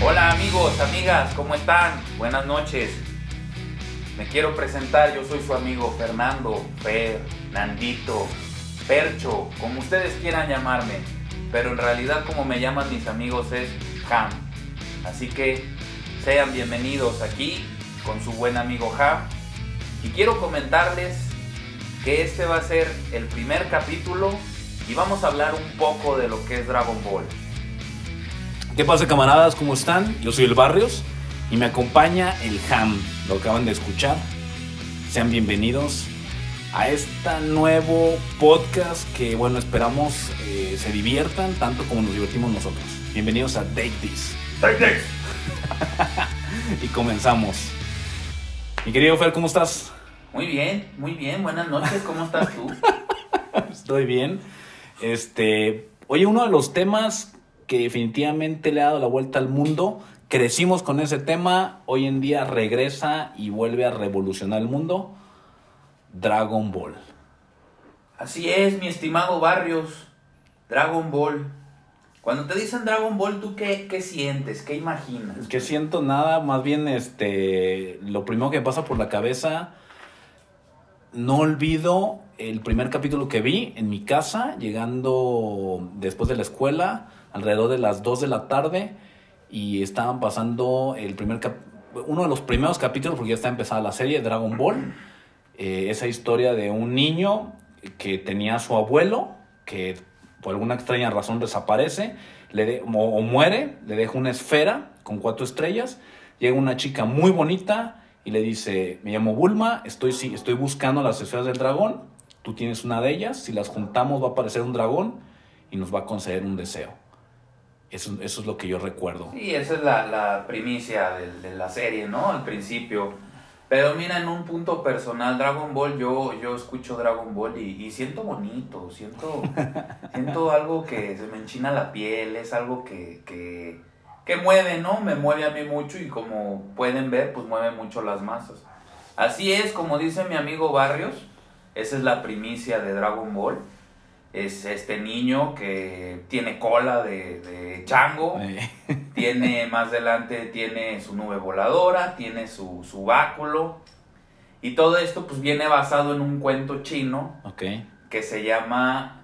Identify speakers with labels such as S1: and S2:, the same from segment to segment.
S1: Hola amigos, amigas, ¿cómo están? Buenas noches. Me quiero presentar, yo soy su amigo Fernando, Fer, Nandito, Percho, como ustedes quieran llamarme, pero en realidad como me llaman mis amigos es Ham. Así que sean bienvenidos aquí con su buen amigo Ham. Y quiero comentarles que este va a ser el primer capítulo y vamos a hablar un poco de lo que es Dragon Ball.
S2: ¿Qué pasa camaradas? ¿Cómo están? Yo soy el Barrios y me acompaña el Ham. Lo acaban de escuchar. Sean bienvenidos a este nuevo podcast que, bueno, esperamos eh, se diviertan tanto como nos divertimos nosotros. Bienvenidos a Take This.
S1: Take This.
S2: y comenzamos. Mi querido Fer, ¿cómo estás?
S1: Muy bien, muy bien. Buenas noches. ¿Cómo estás tú?
S2: Estoy bien. Este, oye, uno de los temas que definitivamente le ha dado la vuelta al mundo, crecimos con ese tema, hoy en día regresa y vuelve a revolucionar el mundo, Dragon Ball.
S1: Así es, mi estimado Barrios, Dragon Ball. Cuando te dicen Dragon Ball, ¿tú qué, qué sientes? ¿Qué imaginas?
S2: Que siento nada, más bien este, lo primero que pasa por la cabeza, no olvido el primer capítulo que vi en mi casa, llegando después de la escuela, alrededor de las 2 de la tarde, y estaban pasando el primer uno de los primeros capítulos, porque ya está empezada la serie, Dragon Ball, eh, esa historia de un niño que tenía a su abuelo, que por alguna extraña razón desaparece, le o, o muere, le deja una esfera con cuatro estrellas, llega una chica muy bonita, y le dice, me llamo Bulma, estoy, estoy buscando las esferas del dragón, tú tienes una de ellas, si las juntamos va a aparecer un dragón y nos va a conceder un deseo. Eso, eso es lo que yo recuerdo.
S1: Sí, esa es la, la primicia de, de, la serie, ¿no? Al principio. Pero mira, en un punto personal, Dragon Ball, yo, yo escucho Dragon Ball y, y siento bonito, siento, siento algo que se me enchina la piel, es algo que, que, que mueve, ¿no? Me mueve a mí mucho y como pueden ver, pues mueve mucho las masas. Así es, como dice mi amigo Barrios, esa es la primicia de Dragon Ball. Es este niño que tiene cola de, de chango, tiene más adelante, tiene su nube voladora, tiene su, su báculo. Y todo esto pues viene basado en un cuento chino
S2: okay.
S1: que se llama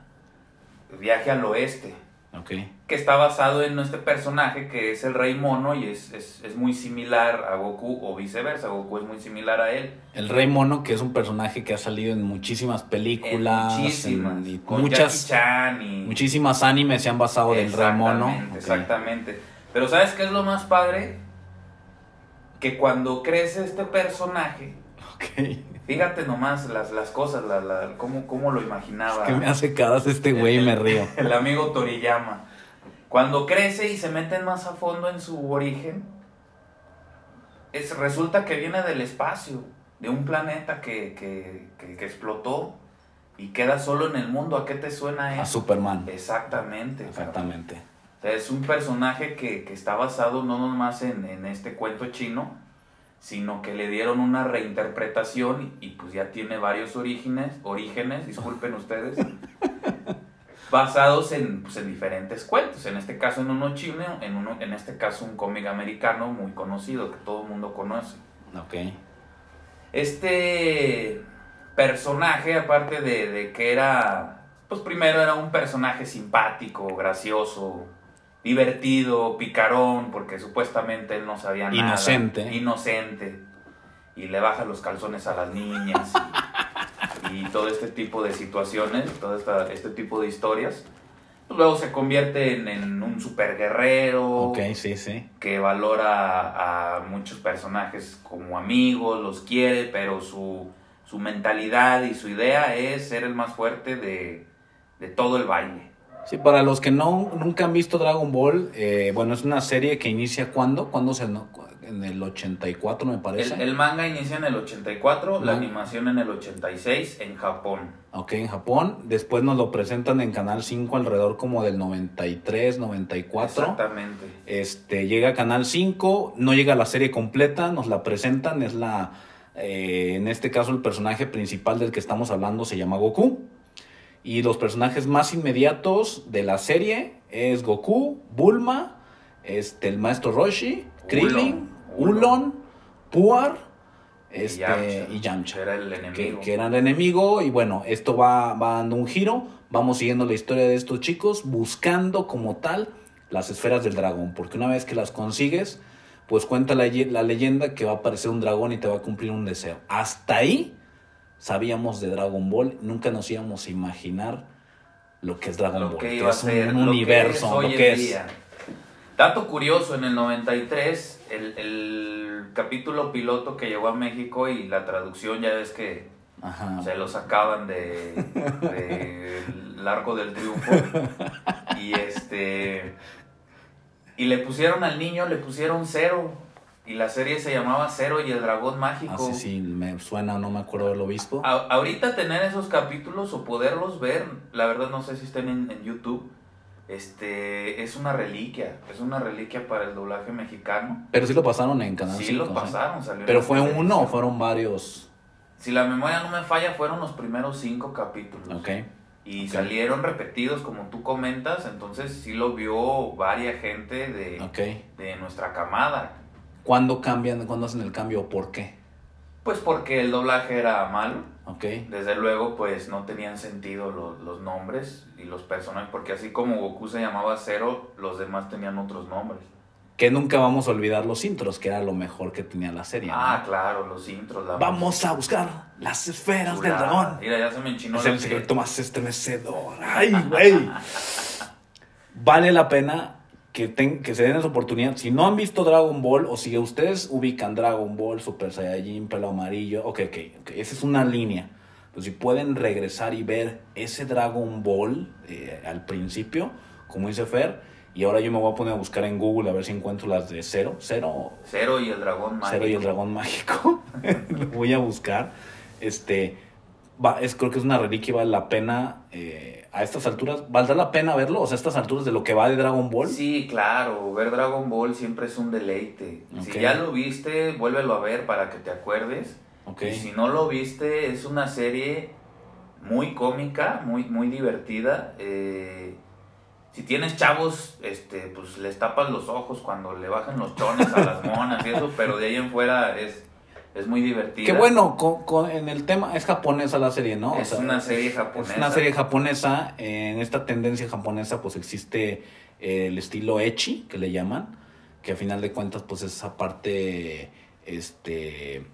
S1: Viaje al Oeste.
S2: Okay.
S1: Que está basado en este personaje que es el Rey Mono y es, es, es, muy similar a Goku o viceversa. Goku es muy similar a él.
S2: El Rey Mono, que es un personaje que ha salido en muchísimas películas.
S1: En muchísimas. En, con
S2: muchas,
S1: Chan y...
S2: Muchísimas animes se han basado del Rey Mono.
S1: Okay. Exactamente. Pero ¿sabes qué es lo más padre? Que cuando crece este personaje...
S2: Okay.
S1: Fíjate nomás las, las cosas, la, la, cómo, cómo lo imaginaba.
S2: Es que me hace caras este güey y me río.
S1: El amigo Toriyama. Cuando crece y se meten más a fondo en su origen, es, resulta que viene del espacio, de un planeta que, que, que, que, explotó y queda solo en el mundo. ¿A qué te suena eso?
S2: A Superman.
S1: Exactamente.
S2: Exactamente.
S1: O sea, es un personaje que, que está basado no nomás en, en este cuento chino, sino que le dieron una reinterpretación y pues ya tiene varios orígenes, orígenes, disculpen ustedes, basados en, pues, en diferentes cuentos, en este caso en uno chino, en, uno, en este caso un cómic americano muy conocido que todo el mundo conoce.
S2: Ok.
S1: Este personaje, aparte de, de que era, pues primero era un personaje simpático, gracioso, divertido, picarón, porque supuestamente él no sabía nada.
S2: Inocente.
S1: Inocente. Y le baja los calzones a las niñas. Y, y todo este tipo de situaciones, todo esta, este tipo de historias. Luego se convierte en, en un super guerrero.
S2: Ok, sí, sí.
S1: Que valora a, a, muchos personajes como amigos, los quiere, pero su, su mentalidad y su idea es ser el más fuerte de, de todo el baile.
S2: Sí, para los que no nunca han visto Dragon Ball, eh, bueno, es una serie que inicia cuándo? ¿Cuándo se no? En el 84 me parece.
S1: El, el, manga inicia en el 84, la animación en el 86 en Japón.
S2: Ok, en Japón. Después nos lo presentan en Canal 5 alrededor como del 93, 94.
S1: Exactamente.
S2: Este, llega a Canal 5, no llega la serie completa, nos la presentan, es la... Eh, en este caso el personaje principal del que estamos hablando se llama Goku. Y los personajes más inmediatos de la serie es Goku, Bulma, este, el maestro Roshi, Krillin,
S1: Ulon.
S2: Ulon, Puar
S1: Y
S2: este,
S1: Yamcha.
S2: y Yamcha.
S1: Era el
S2: que,
S1: enemigo.
S2: que era el enemigo y bueno, esto va, va dando un giro, vamos siguiendo la historia de estos chicos, buscando como tal las esferas del dragón, porque una vez que las consigues, pues cuenta la, la leyenda que va a aparecer un dragón y te va a cumplir un deseo. Hasta ahí sabíamos de Dragon Ball, nunca nos íbamos a imaginar lo que es Dragon
S1: lo
S2: Ball,
S1: que
S2: es
S1: ser,
S2: un
S1: lo
S2: universo,
S1: que es hoy
S2: lo que es...
S1: día. Dato curioso, en el 93, el, el capítulo piloto que llegó a México y la traducción, ya ves que
S2: Ajá.
S1: se lo sacaban de, de el arco del triunfo. Y este. Y le pusieron al niño, le pusieron cero. Y la serie se llamaba Cero y el dragón mágico.
S2: Así sí, me suena, no me acuerdo del obispo.
S1: A- ahorita tener esos capítulos o poderlos ver, la verdad no sé si estén en, en YouTube. Este es una reliquia, es una reliquia para el doblaje mexicano.
S2: Pero sí lo pasaron en Canal
S1: Sí
S2: 5.
S1: lo pasaron, en
S2: Pero fue uno o fueron varios.
S1: Si la memoria no me falla, fueron los primeros cinco capítulos.
S2: Ok.
S1: Y
S2: Ok.
S1: salieron repetidos, como tú comentas, entonces sí lo vio varia gente de,
S2: Ok.
S1: de nuestra camada.
S2: ¿Cuándo cambian? ¿Cuándo hacen el cambio? ¿Por qué?
S1: Pues porque el doblaje era malo,
S2: Ok.
S1: desde luego pues no tenían sentido los, los nombres y los personajes, porque así como Goku se llamaba Zero, los demás tenían otros nombres.
S2: Que nunca vamos a olvidar los intros, que era lo mejor que tenía la serie. ¿no?
S1: Ah, claro, los intros. La
S2: Vamos a buscar las esferas del dragón.
S1: Mira, ya se me enchinó
S2: Es el secreto más estremecedor. ¡Ay, güey! vale la pena que, ten- que se den esa oportunidad. Si no han visto Dragon Ball, o si ustedes ubican Dragon Ball, Super Saiyajin, pelo amarillo, ok, ok, ok, esa es una línea. Pero si pueden regresar y ver ese Dragon Ball eh, al principio, como dice Fer, y ahora yo me voy a poner a buscar en Google a ver si encuentro las de cero, cero,
S1: Cero y el dragón mágico.
S2: Cero y el dragón mágico. Lo voy a buscar. Este, va, es, creo que es una reliquia y vale la pena eh, a estas alturas. ¿Valdrá la pena verlo? O sea, a estas alturas de lo que va de Dragon Ball.
S1: Sí, claro, ver Dragon Ball siempre es un deleite. Si ya lo viste, vuélvelo a ver para que te acuerdes. Y si no lo viste, es una serie muy cómica, muy, muy divertida. Eh, si tienes chavos, este, pues les tapas los ojos cuando le bajan los chones a las monas y eso, pero de ahí en fuera es, es muy divertida.
S2: Qué bueno, con- con- en el tema es japonesa la serie, ¿no? O
S1: Es
S2: sea,
S1: una serie japonesa.
S2: Es una serie japonesa. En esta tendencia japonesa, pues existe el estilo echi, que le llaman, que a final de cuentas, pues es esa parte, este,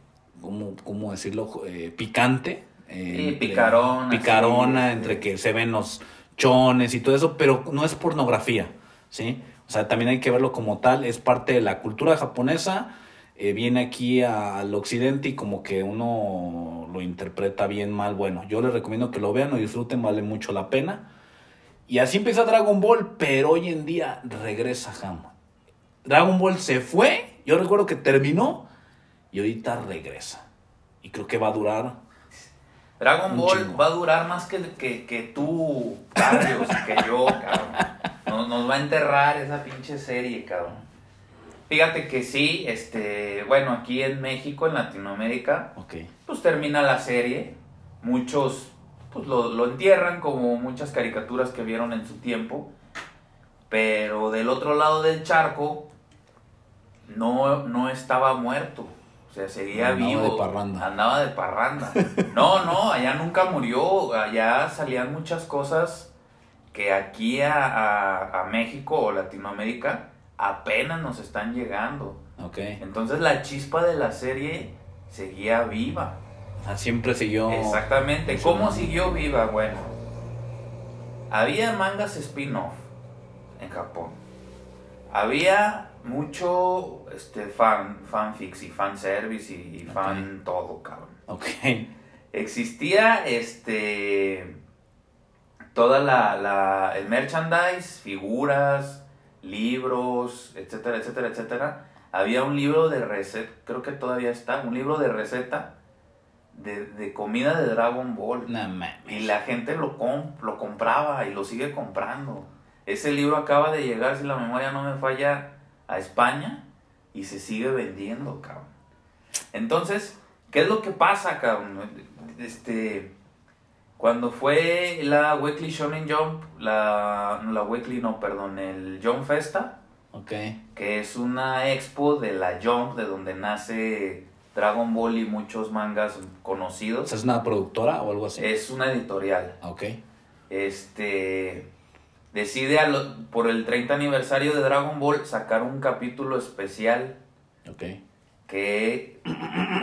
S2: ¿cómo, cómo decirlo? Eh, picante. eh,
S1: Sí, picarona,
S2: Picarona,
S1: sí,
S2: entre
S1: sí.
S2: que se ven los chones y todo eso, pero no es pornografía, ¿sí? O sea, también hay que verlo como tal, es parte de la cultura japonesa, eh, viene aquí al occidente y como que uno lo interpreta bien mal. Bueno, yo les recomiendo que lo vean, lo disfruten, vale mucho la pena. Y así empieza Dragon Ball, pero hoy en día regresa Ham. Dragon Ball se fue, yo recuerdo que terminó y ahorita regresa. Y creo que va a durar.
S1: Dragon Ball
S2: chingo.
S1: va a durar más que, que, que tú, Carlos, que yo, cabrón. Nos, nos va a enterrar esa pinche serie, cabrón. Fíjate que sí, este, bueno, aquí en México, en Latinoamérica, pues termina la serie. Muchos, pues lo, lo entierran como muchas caricaturas que vieron en su tiempo. Pero del otro lado del charco, no, no estaba muerto. O sea, seguía
S2: Andaba
S1: vivo.
S2: de parranda.
S1: Andaba de parranda. No, no, allá nunca murió. Allá salían muchas cosas que aquí a, a- a México o Latinoamérica apenas nos están llegando.
S2: Ok.
S1: Entonces la chispa de la serie seguía viva.
S2: Ah, siempre siguió.
S1: Exactamente. ¿Cómo siguió viva? Bueno, había mangas spin-off en Japón. Había mucho este, fan, fanfics y fanservice y, y fan todo, cabrón.
S2: Ok.
S1: Existía este toda la, la el merchandise, figuras, libros, etcétera, etcétera, etcétera. Había un libro de receta, creo que todavía está, un libro de receta de, de comida de Dragon Ball.
S2: No.
S1: Y la gente lo, com- lo compraba y lo sigue comprando. Ese libro acaba de llegar, si la memoria no me falla, a España y se sigue vendiendo, cabrón. Entonces, ¿qué es lo que pasa, cabrón? Este, cuando fue la Weekly Shonen Jump, la, no, la Weekly no, perdón, el Jump Festa,
S2: Ok.
S1: que es una expo de la Jump, de donde nace Dragon Ball y muchos mangas conocidos.
S2: ¿Es una productora o algo así?
S1: Es una editorial.
S2: Ok.
S1: Este decide a lo- por el 30 aniversario de Dragon Ball sacar un capítulo especial
S2: Ok.
S1: Que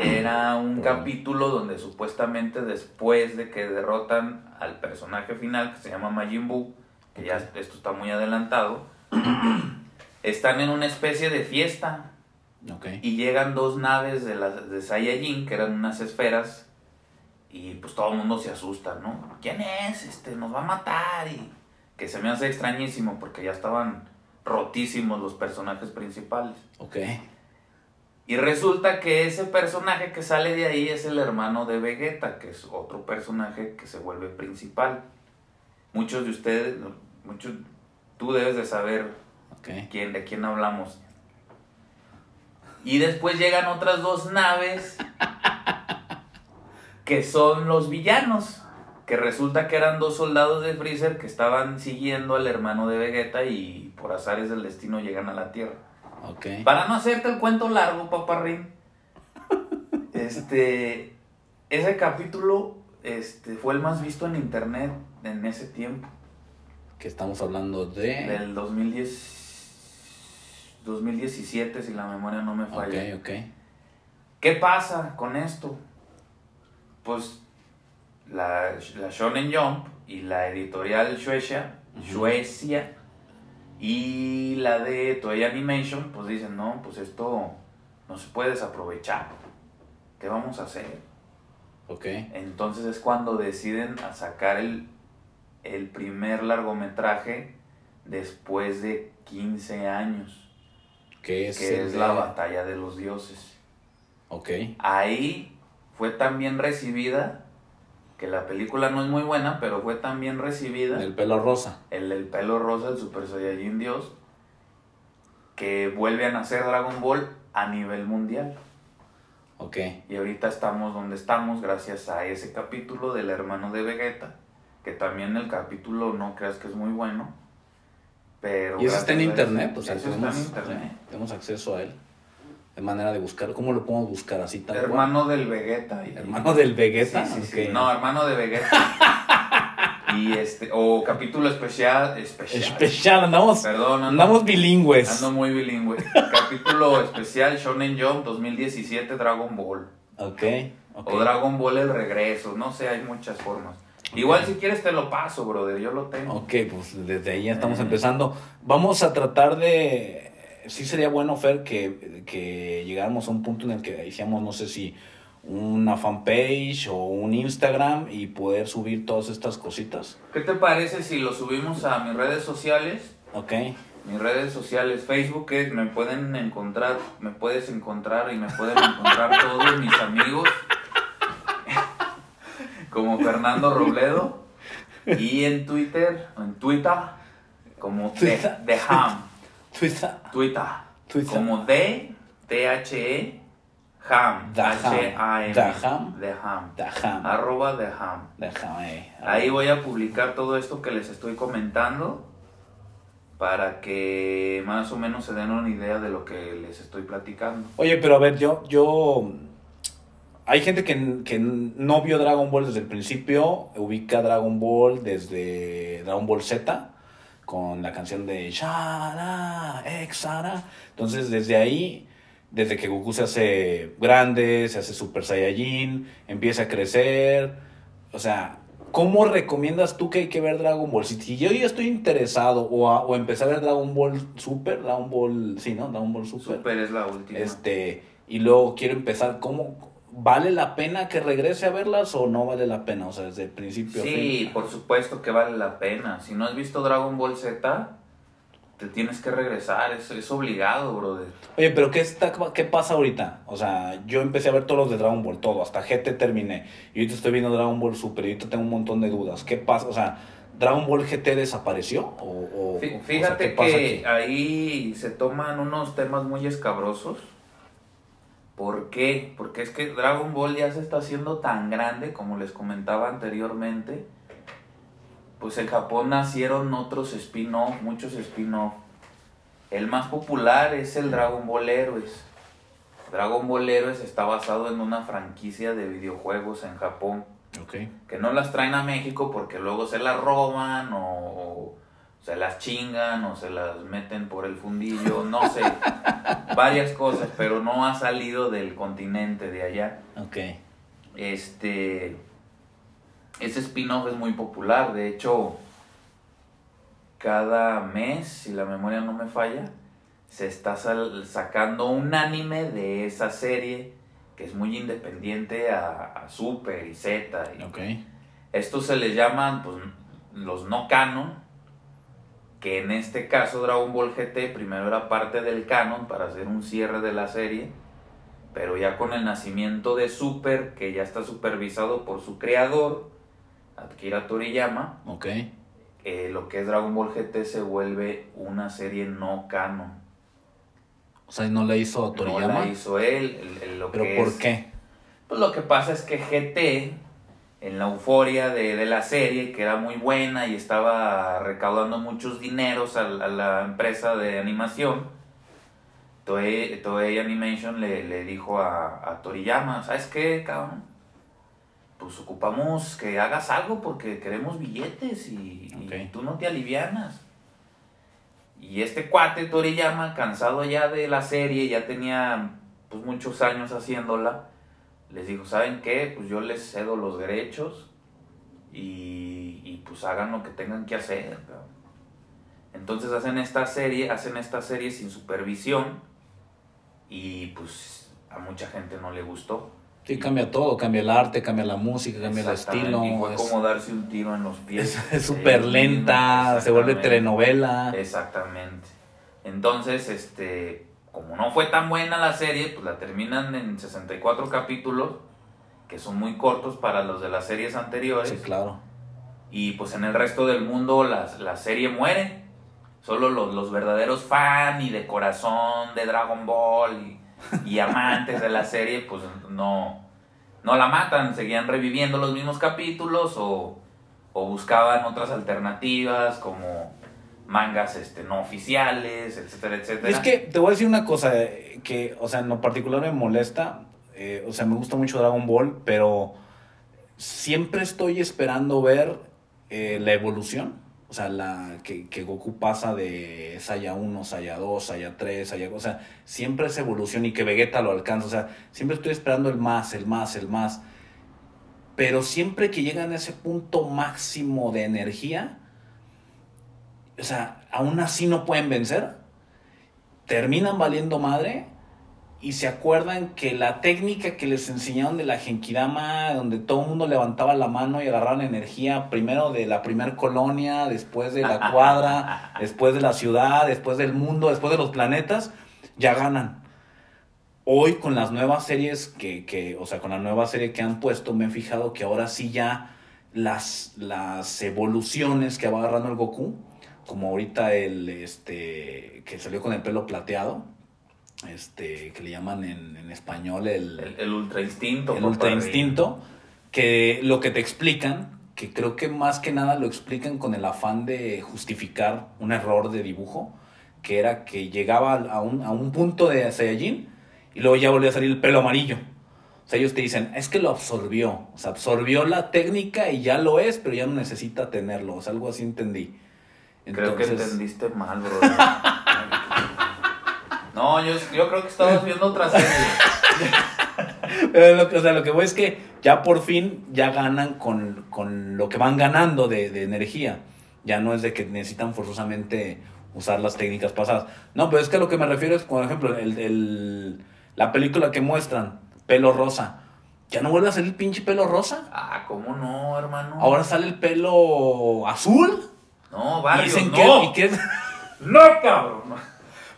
S1: era un capítulo donde supuestamente después de que derrotan al personaje final que se llama Majin Buu, que ya esto está muy adelantado, están en una especie de fiesta
S2: Ok.
S1: y llegan dos naves de las de Saiyajin que eran unas esferas y pues todo el mundo se asusta, ¿no? ¿Quién es? Este nos va a matar y que se me hace extrañísimo porque ya estaban rotísimos los personajes principales.
S2: Ok.
S1: Y resulta que ese personaje que sale de ahí es el hermano de Vegeta, que es otro personaje que se vuelve principal. Muchos de ustedes, muchos, tú debes de saber quién, de quién hablamos. Y después llegan otras dos naves que son los villanos. Que resulta que eran dos soldados de Freezer que estaban siguiendo al hermano de Vegeta y por azares del destino llegan a la Tierra.
S2: Ok.
S1: Para no hacerte el cuento largo, paparrín, este, ese capítulo este, fue el más visto en internet en ese tiempo,
S2: Que estamos hablando de.
S1: del 2010, 2017, si la memoria no me falla.
S2: ok.
S1: ¿Qué pasa con esto? Pues la, la Shonen Jump y la editorial Shueisha,
S2: Ujú.
S1: Shueisha y la de Toei Animation, pues dicen, no, pues esto no se puede desaprovechar. ¿Qué vamos a hacer?
S2: Ok.
S1: Entonces es cuando deciden a sacar el, el primer largometraje después de 15 años,
S2: Que es.
S1: que es
S2: de-
S1: la batalla de los dioses.
S2: Ok.
S1: Ahí fue tan bien recibida, que la película no es muy buena, pero fue tan bien recibida,
S2: El pelo rosa.
S1: el, el pelo rosa, el Super Saiyajin Dios, que vuelve a nacer Dragon Ball a nivel mundial.
S2: Ok.
S1: Y ahorita estamos donde estamos gracias a ese capítulo del hermano de Vegeta, que también el capítulo no creas que es muy bueno, pero...
S2: Y eso está en internet,
S1: eso-
S2: o sea, tenemos,
S1: en internet.
S2: sí, tenemos acceso a él. De manera de buscar. ¿Cómo lo podemos buscar así tal cual?
S1: Hermano del Vegeta. y-
S2: Hermano del Vegeta.
S1: Sí, sí, sí.
S2: Ok.
S1: No, hermano de Vegeta. y este, o capítulo especial, especial.
S2: Especial, andamos,
S1: Perdón, ando,
S2: andamos bilingües.
S1: ando muy bilingüe. capítulo especial Shonen Jump 2017 Dragon Ball.
S2: Ok. ok.
S1: O Dragon Ball el regreso, no sé, hay muchas formas. Igual si quieres te lo paso, brother, yo lo tengo.
S2: Ok, pues desde ahí ya estamos
S1: Eh.
S2: empezando. Vamos a tratar de... Sí sería bueno, Fer, que, que llegáramos a un punto en el que hiciéramos, no sé si una fanpage o un Instagram y poder subir todas estas cositas.
S1: ¿Qué te parece si lo subimos a mis redes sociales?
S2: Ok.
S1: Mis redes sociales, Facebook, que me pueden encontrar, me puedes encontrar y me pueden encontrar todos mis amigos, como Fernando Robledo, y en Twitter, en Twitter, como
S2: Twitter.
S1: de Ham,
S2: Twitter.
S1: Twitter,
S2: Twitter.
S1: como de, T-H-E, Ham,
S2: Da Ham.
S1: H-A-M,
S2: Da Ham.
S1: de Ham, arroba de Ham.
S2: Déjame.
S1: Ahí voy a publicar todo esto que les estoy comentando para que más o menos se den una idea de lo que les estoy platicando.
S2: Oye, pero a ver, yo, yo, hay gente que, que no vio Dragon Ball desde el principio, ubica Dragon Ball desde Dragon Ball Z, con la canción de Shara, Exara. Entonces, desde ahí, desde que Goku se hace grande, se hace Super Saiyajin, empieza a crecer, o sea, ¿cómo recomiendas tú que hay que ver Dragon Ball? Si, yo ya estoy interesado o, a- o empecé a ver Dragon Ball Super, Dragon Ball, sí, ¿no? Dragon Ball Super.
S1: Super es la última.
S2: Este, y luego quiero empezar, ¿cómo vale la pena que regrese a verlas o no vale la pena? O sea, desde el principio
S1: Sí,
S2: fin.
S1: por supuesto que vale la pena. Si no has visto Dragon Ball Z, te tienes que regresar. Es, es obligado, brother.
S2: Oye, pero ¿qué, está, ¿qué pasa ahorita? O sea, yo empecé a ver todos los de Dragon Ball, todo, hasta GT terminé. Y ahorita estoy viendo Dragon Ball Super y ahorita tengo un montón de dudas. ¿Qué pasa? O sea, ¿Dragon Ball GT desapareció? ¿O, o-
S1: Fí-
S2: o sea,
S1: Fíjate
S2: ¿qué pasa
S1: que ahí se toman unos temas muy escabrosos. ¿Por qué? Porque es que Dragon Ball ya se está haciendo tan grande, como les comentaba anteriormente. Pues en Japón nacieron otros spin-off, muchos spin-off. El más popular es el Dragon Ball Heroes. Dragon Ball Heroes está basado en una franquicia de videojuegos en Japón.
S2: Ok.
S1: Que no las traen a México porque luego se las roban o se las chingan o se las meten por el fundillo, no sé. varias cosas, pero no ha salido del continente de allá.
S2: Ok.
S1: Este. Ese spin-off es muy popular. De hecho, cada mes, si la memoria no me falla, se está sal- sacando un anime de esa serie que es muy independiente a, a Super y Z. Y
S2: Ok.
S1: Estos se les llaman pues, los no canon, que en este caso Dragon Ball GT primero era parte del canon para hacer un cierre de la serie, pero ya con el nacimiento de Super, que ya está supervisado por su creador, Akira Toriyama,
S2: Ok.
S1: eh, lo que es Dragon Ball GT se vuelve una serie no canon.
S2: O sea, no le hizo
S1: No
S2: Toriyama.
S1: la hizo él, el- el- lo
S2: ¿Pero
S1: que
S2: por
S1: es-
S2: qué?
S1: Pues lo que pasa es que GT, en la euforia de, de la serie, que era muy buena y estaba recaudando muchos dineros a, la- a la empresa de animación, Toei, Toei Animation le, le dijo a, a Toriyama, ¿sabes qué, cabrón? Pues ocupamos que hagas algo porque queremos billetes y, y tú no te alivianas. Y este cuate Toriyama, cansado ya de la serie, ya tenía pues muchos años haciéndola, les dijo, ¿saben qué? Pues yo les cedo los derechos y, y, pues hagan lo que tengan que hacer. cabrón". Entonces hacen esta serie, hacen esta serie sin supervisión y pues a mucha gente no le gustó.
S2: Sí, cambia todo. Cambia el arte, cambia la música, cambia el estilo.
S1: Y fue
S2: es-
S1: como darse un tiro en los pies.
S2: Es súper lenta, se vuelve telenovela.
S1: Exactamente. Entonces, este, como no fue tan buena la serie, pues la terminan en 64 capítulos, que son muy cortos para los de las series anteriores.
S2: Sí, claro.
S1: Y pues en el resto del mundo la, la serie muere. Solo los, los verdaderos fan y de corazón de Dragon Ball y, y amantes de la serie, pues no, no la matan. Seguían reviviendo los mismos capítulos o, o buscaban otras alternativas como mangas este, no oficiales, etcétera, etcétera.
S2: Es que te voy a decir una cosa eh, que, o sea, en lo particular me molesta. eh, o sea, me gusta mucho Dragon Ball, pero siempre estoy esperando ver eh, la evolución. O sea, la que, que Goku pasa de Saya 1, Saya 2, Saya 3, Saya... O sea, siempre esa evolución y que Vegeta lo alcanza. O sea, siempre estoy esperando el más, el más, el más. Pero siempre que llegan a ese punto máximo de energía, o sea, aún así no pueden vencer. Terminan valiendo madre y se acuerdan que la técnica que les enseñaron de la Genkidama, donde todo el mundo levantaba la mano y agarraban energía, primero de la primer colonia, después de la cuadra, después de la ciudad, después del mundo, después de los planetas, ya ganan. Hoy con las nuevas series que, que, o sea, con la nueva serie que han puesto, me he fijado que ahora sí ya las, las evoluciones que va agarrando el Goku, como ahorita el este que salió con el pelo plateado, este que le llaman en, en español el,
S1: el, el ultra instinto.
S2: el ultra instinto, que lo que te explican, que creo que más que nada lo explican con el afán de justificar un error de dibujo, que era que llegaba a un, a un punto de Saiyajin y luego ya volvía a salir el pelo amarillo. O sea, ellos te dicen, es que lo absorbió, o sea, absorbió la técnica y ya lo es, pero ya no necesita tenerlo, o sea, algo así entendí.
S1: Creo que entendiste mal, bro. no, yo, yo creo que estabas viendo otra serie.
S2: Pero lo que, o sea, lo que voy es que ya por fin ya ganan con, con lo que van ganando de, de energía. Ya no es de que necesitan forzosamente usar las técnicas pasadas. No, pero es que a lo que me refiero es, por ejemplo, el, el- la película que muestran, pelo rosa. Ya no vuelve a salir pinche pelo rosa.
S1: Ah, ¿cómo no, hermano?
S2: Ahora sale el pelo azul.
S1: No,
S2: Y
S1: Barrios,
S2: dicen
S1: no.
S2: que, y que es-
S1: No, cabrón.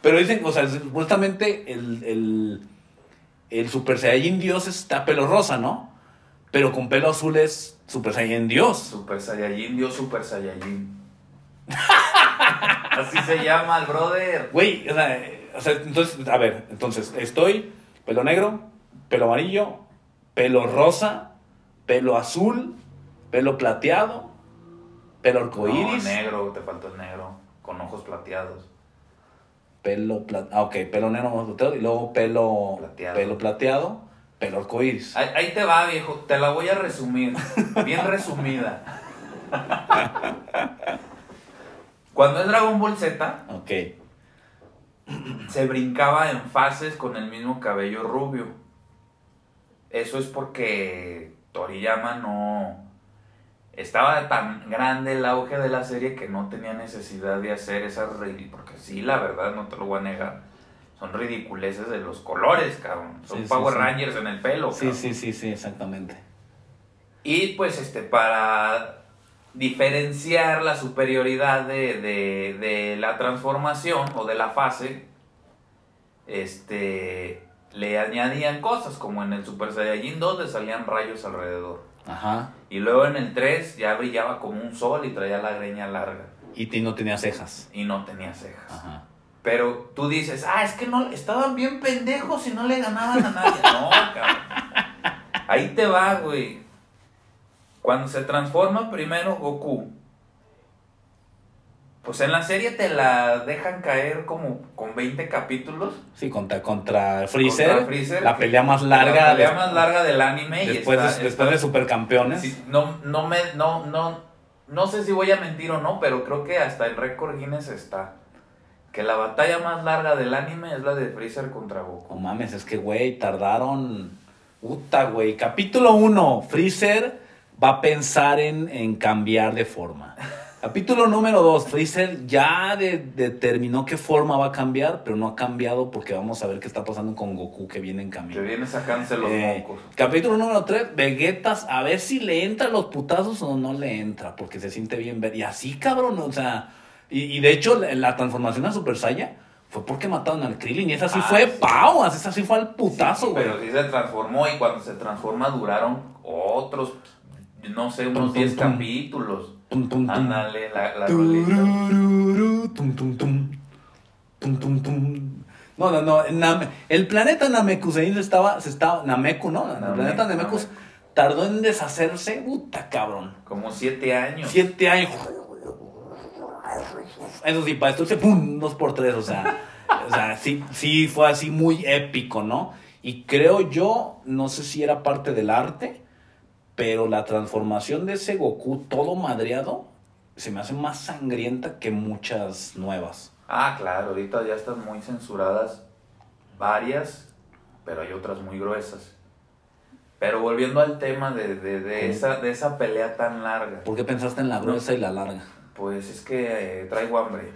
S2: Pero dicen, o sea, supuestamente el, el, el Super Saiyajin Dios está pelo rosa, ¿no? Pero con pelo azul es Super Saiyajin Dios.
S1: Super Saiyajin, Dios Super Saiyajin. Así se llama el brother.
S2: Güey, o sea, o sea, entonces, a ver, entonces, estoy pelo negro, pelo amarillo, pelo rosa, pelo azul, pelo plateado, pelo
S1: No,
S2: arcoíris.
S1: negro, te faltó el negro. Con ojos plateados.
S2: pelo plateado. Ah, ok, pelo negro más plateado. Y luego pelo
S1: Plateado.
S2: pelo plateado, pelo arcoíris.
S1: Ahí, ahí te va, viejo. Te la voy a resumir. Bien resumida. Cuando es Dragon Ball Z,
S2: Ok.
S1: se brincaba en fases con el mismo cabello rubio. Eso es porque Toriyama no estaba tan grande el auge de la serie que no tenía necesidad de hacer esas porque sí, la verdad no te lo voy a negar. Son ridiculeces de los colores, cabrón. Son
S2: Sí, sí,
S1: Power
S2: sí.
S1: Rangers en el pelo,
S2: Sí,
S1: cabrón.
S2: sí, sí, sí, exactamente.
S1: Y pues este, para diferenciar la superioridad de, de- de la transformación o de la fase, este, le añadían cosas, como en el Super Saiyajin 2 le salían rayos alrededor.
S2: Ajá.
S1: Y luego en el 3 ya brillaba como un sol y traía la greña larga
S2: Y no tenía cejas.
S1: y no tenía cejas.
S2: Ajá.
S1: Pero tú dices, ah, es que no, estaban bien pendejos y no le ganaban a nadie. No, cabrón. Ahí te va, güey. Cuando se transforma primero Goku, pues en la serie te la dejan caer como con 20 capítulos.
S2: Sí, contra, contra Freezer.
S1: Contra Freezer,
S2: la pelea más larga.
S1: La pelea más larga del anime. y
S2: después,
S1: está-
S2: de,
S1: está-
S2: después de Supercampeones.
S1: Sí, no, no me, no, no, no sé si voy a mentir o no, pero creo que hasta el récord Guinness está. Que la batalla más larga del anime es la de Freezer contra Goku.
S2: No mames, es que, güey, tardaron. Puta, güey. Capítulo 1. Freezer va a pensar en, en cambiar de forma. Capítulo número 2. Freezer ya de- determinó qué forma va a cambiar, pero no ha cambiado porque vamos a ver qué está pasando con Goku que viene en
S1: Que
S2: camino.
S1: viene sacándose los
S2: Eh,
S1: mocos.
S2: capítulo número 3, Vegetas, a ver si le entra los putazos o no le entra, porque se siente bien ver. Y así, cabrón, o sea, y, y de hecho la, la transformación a Super Saiyan fue porque mataron al Krillin y esa sí
S1: Ah,
S2: fue
S1: sí.
S2: pau, esa sí fue al putazo,
S1: Sí, pero sí se transformó y cuando se transforma duraron otros, no sé, unos
S2: tum,
S1: 10
S2: tum.
S1: capítulos.
S2: Tum, tum, tum.
S1: Ándale, la, la.
S2: Turururu, tum, tum, tum. Tum, tum, tum. No, no, no. Nam- el planeta Namekusein se estaba, se estaba, Nameku, ¿no? el planeta Nameku
S1: Nameku.
S2: tardó en deshacerse, puta cabrón.
S1: Como 7 años.
S2: Siete años. Eso sí, para esto se pum, dos por tres, o sea, o sea, sí, sí fue así muy épico, ¿no? Y creo yo, no sé si era parte del arte, pero la transformación de ese Goku todo madreado se me hace más sangrienta que muchas nuevas.
S1: Ah, claro, ahorita ya están muy censuradas varias, pero hay otras muy gruesas. Pero volviendo al tema de, de, de esa, de esa pelea tan larga,
S2: ¿Por qué pensaste en la gruesa y la larga?
S1: pues es que eh, traigo hambre.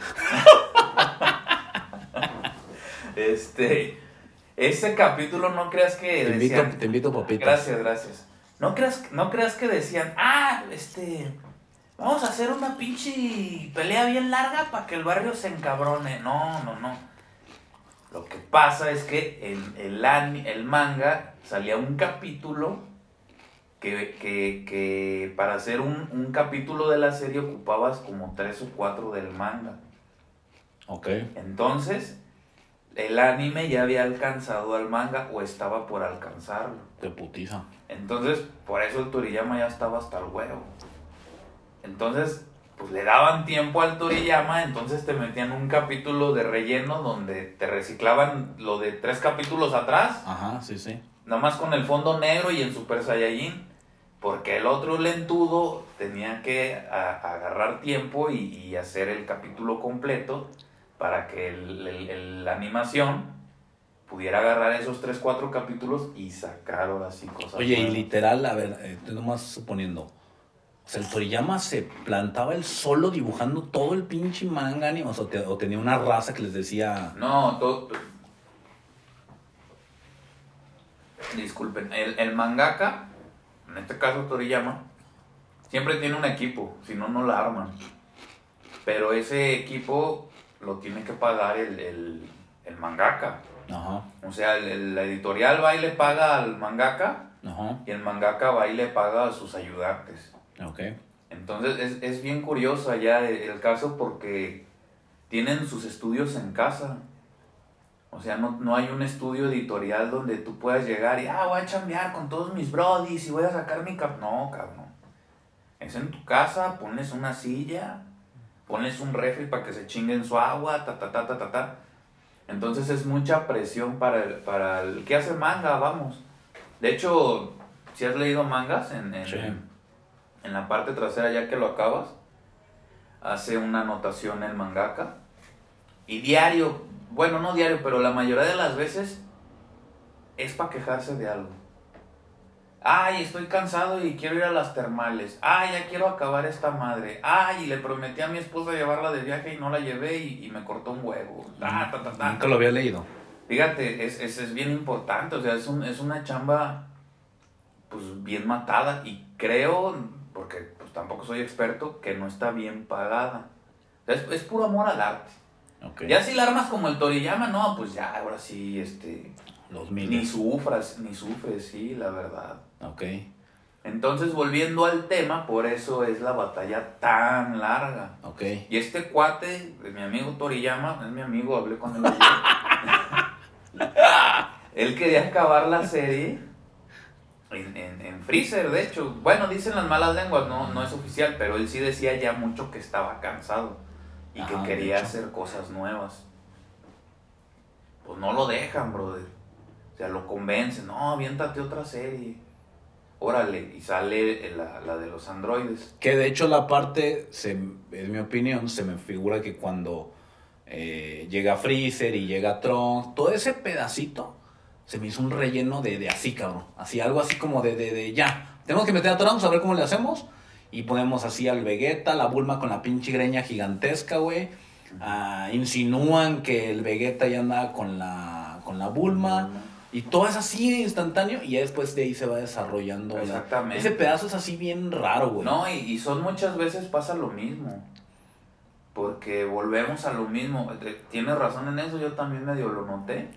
S1: este, ese capítulo no creas que
S2: Te invito, te invito papitas.
S1: Gracias, gracias. No creas, no creas que decían, ah, este, vamos a hacer una pinche pelea bien larga para que el barrio se encabrone. No, no, no. Lo que pasa es que el, el, ani- el manga salía un capítulo que, que, que para hacer un, un capítulo de la serie ocupabas como tres o cuatro del manga.
S2: Ok.
S1: Entonces, el anime ya había alcanzado al manga o estaba por alcanzarlo.
S2: Te putiza.
S1: Entonces, por eso el Toriyama ya estaba hasta el huevo. Entonces, pues le daban tiempo al Toriyama, entonces te metían un capítulo de relleno donde te reciclaban lo de tres capítulos atrás,
S2: Ajá, sí, sí.
S1: nomás con el fondo negro y en Super Saiyajin, porque el otro lentudo tenía que a- agarrar tiempo y, y hacer el capítulo completo para que el- el- el- la animación pudiera agarrar esos tres, cuatro capítulos y sacar ahora sí cosas.
S2: Oye, y literal, a ver, eh, estoy nomás suponiendo. O sea, el Toriyama se plantaba él solo dibujando todo el pinche manga, ni- o, sea, te- o tenía una raza que les decía.
S1: No, todo. Disculpen, el, el mangaka, en este caso Toriyama, siempre tiene un equipo, si no, no la arman. Pero ese equipo lo tiene que pagar el, el, el mangaka.
S2: Ajá,
S1: O sea, el, la editorial va y le paga al mangaka
S2: ajá,
S1: y el mangaka va y le paga a sus ayudantes.
S2: ok.
S1: Entonces es, es bien curioso allá el, caso porque tienen sus estudios en casa. O sea, no, no hay un estudio editorial donde tú puedas llegar y, ah, voy a chambear con todos mis brodis y voy a sacar mi cap... No, cabrón. Es en tu casa, pones una silla, pones un refri para que se chinguen su agua, ta, ta, ta, ta, ta, ta. Entonces es mucha presión para el, para el que hace manga, vamos. De hecho, si has leído mangas en, en,
S2: Sí.
S1: en la parte trasera ya que lo acabas, hace una anotación el mangaka. Y diario, bueno, no diario, pero la mayoría de las veces es para quejarse de algo. Ay, estoy cansado y quiero ir a las termales. Ay, ya quiero acabar esta madre. Ay, y le prometí a mi esposa llevarla de viaje y no la llevé y, y me cortó un huevo. Ta, ta, ta, ta.
S2: Nunca lo había leído.
S1: Fíjate, es, es, es bien importante, o sea, es, un, es una chamba pues bien matada y creo, porque pues tampoco soy experto, que no está bien pagada. Es, es puro amor al arte.
S2: Ok.
S1: Ya si la armas como el Toriyama, no, pues ya, ahora sí, este,
S2: Los
S1: ni
S2: miles.
S1: sufras, ni sufres, sí, la verdad.
S2: Ok.
S1: Entonces, volviendo al tema, por eso es la batalla tan larga.
S2: Ok.
S1: Y este cuate, mi amigo Toriyama, es mi amigo, hablé con él él quería acabar la serie en, en, en Freezer, de hecho. Bueno, dicen las malas lenguas, no, no es oficial, pero él sí decía ya mucho que estaba cansado y que
S2: Ajá, de
S1: quería hacer cosas nuevas. Pues no lo dejan, brother. O sea, lo convencen, no, aviéntate otra serie. Órale, y sale la, la de los androides.
S2: Que de hecho la parte, se, es mi opinión, se me figura que cuando eh, llega Freezer y llega Trunks, todo ese pedacito se me hizo un relleno de, de así, cabrón. Así, algo así como de, de, de ya. Tenemos que meter a Trunks a ver cómo le hacemos. Y ponemos así al Vegeta, la Bulma con la pinche greña gigantesca, güey. Ah, insinúan que el Vegeta ya andaba con la, con la Bulma. Y todo es así instantáneo y ya después de ahí se va desarrollando. la-
S1: Exactamente.
S2: Ese pedazo es así bien raro, güey.
S1: No, y, y son muchas veces pasa lo mismo. Porque volvemos a lo mismo. Eh, Tienes razón en eso, yo también medio lo noté.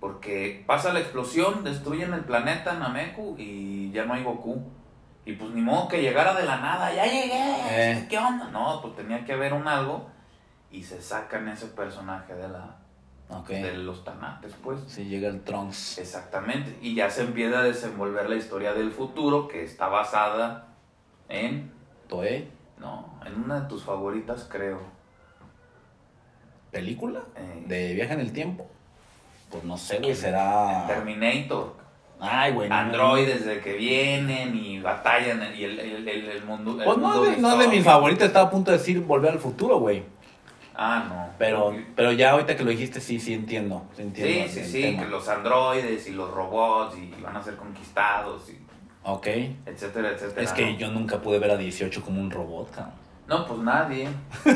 S1: Porque pasa la explosión, destruyen el planeta Nameku y ya no hay Goku. Y pues ni modo que llegara de la nada, ya llegué,
S2: Eh.
S1: ¿qué onda? No, pues tenía que haber un algo y se sacan ese personaje de, la, De los tanates, pues.
S2: Si llega el Trunks.
S1: Exactamente. Y ya se empieza a desenvolver la historia del futuro que está basada en
S2: Toei.
S1: no, en una de tus favoritas, creo.
S2: ¿Película?
S1: Eh,
S2: ¿De viaje en el tiempo? Pues no sé, güey, será.
S1: Terminator.
S2: Ay, güey. no,
S1: Androides de que vienen y batallan y el, el, el, el mundo. el
S2: Pues no,
S1: mundo
S2: es de, no es de mis
S1: distópico.
S2: favoritas, estaba a punto de decir volver al futuro, güey.
S1: Ah, no.
S2: Pero, pero ya ahorita que lo dijiste, sí, sí entiendo. Sí, entiendo
S1: Sí, sí, que los androides y los robots y van a ser conquistados y
S2: Ok.
S1: etcétera, etcétera.
S2: Es que
S1: ¿no?
S2: yo nunca pude ver a 18 como un robot, cabrón.
S1: No, pues nadie.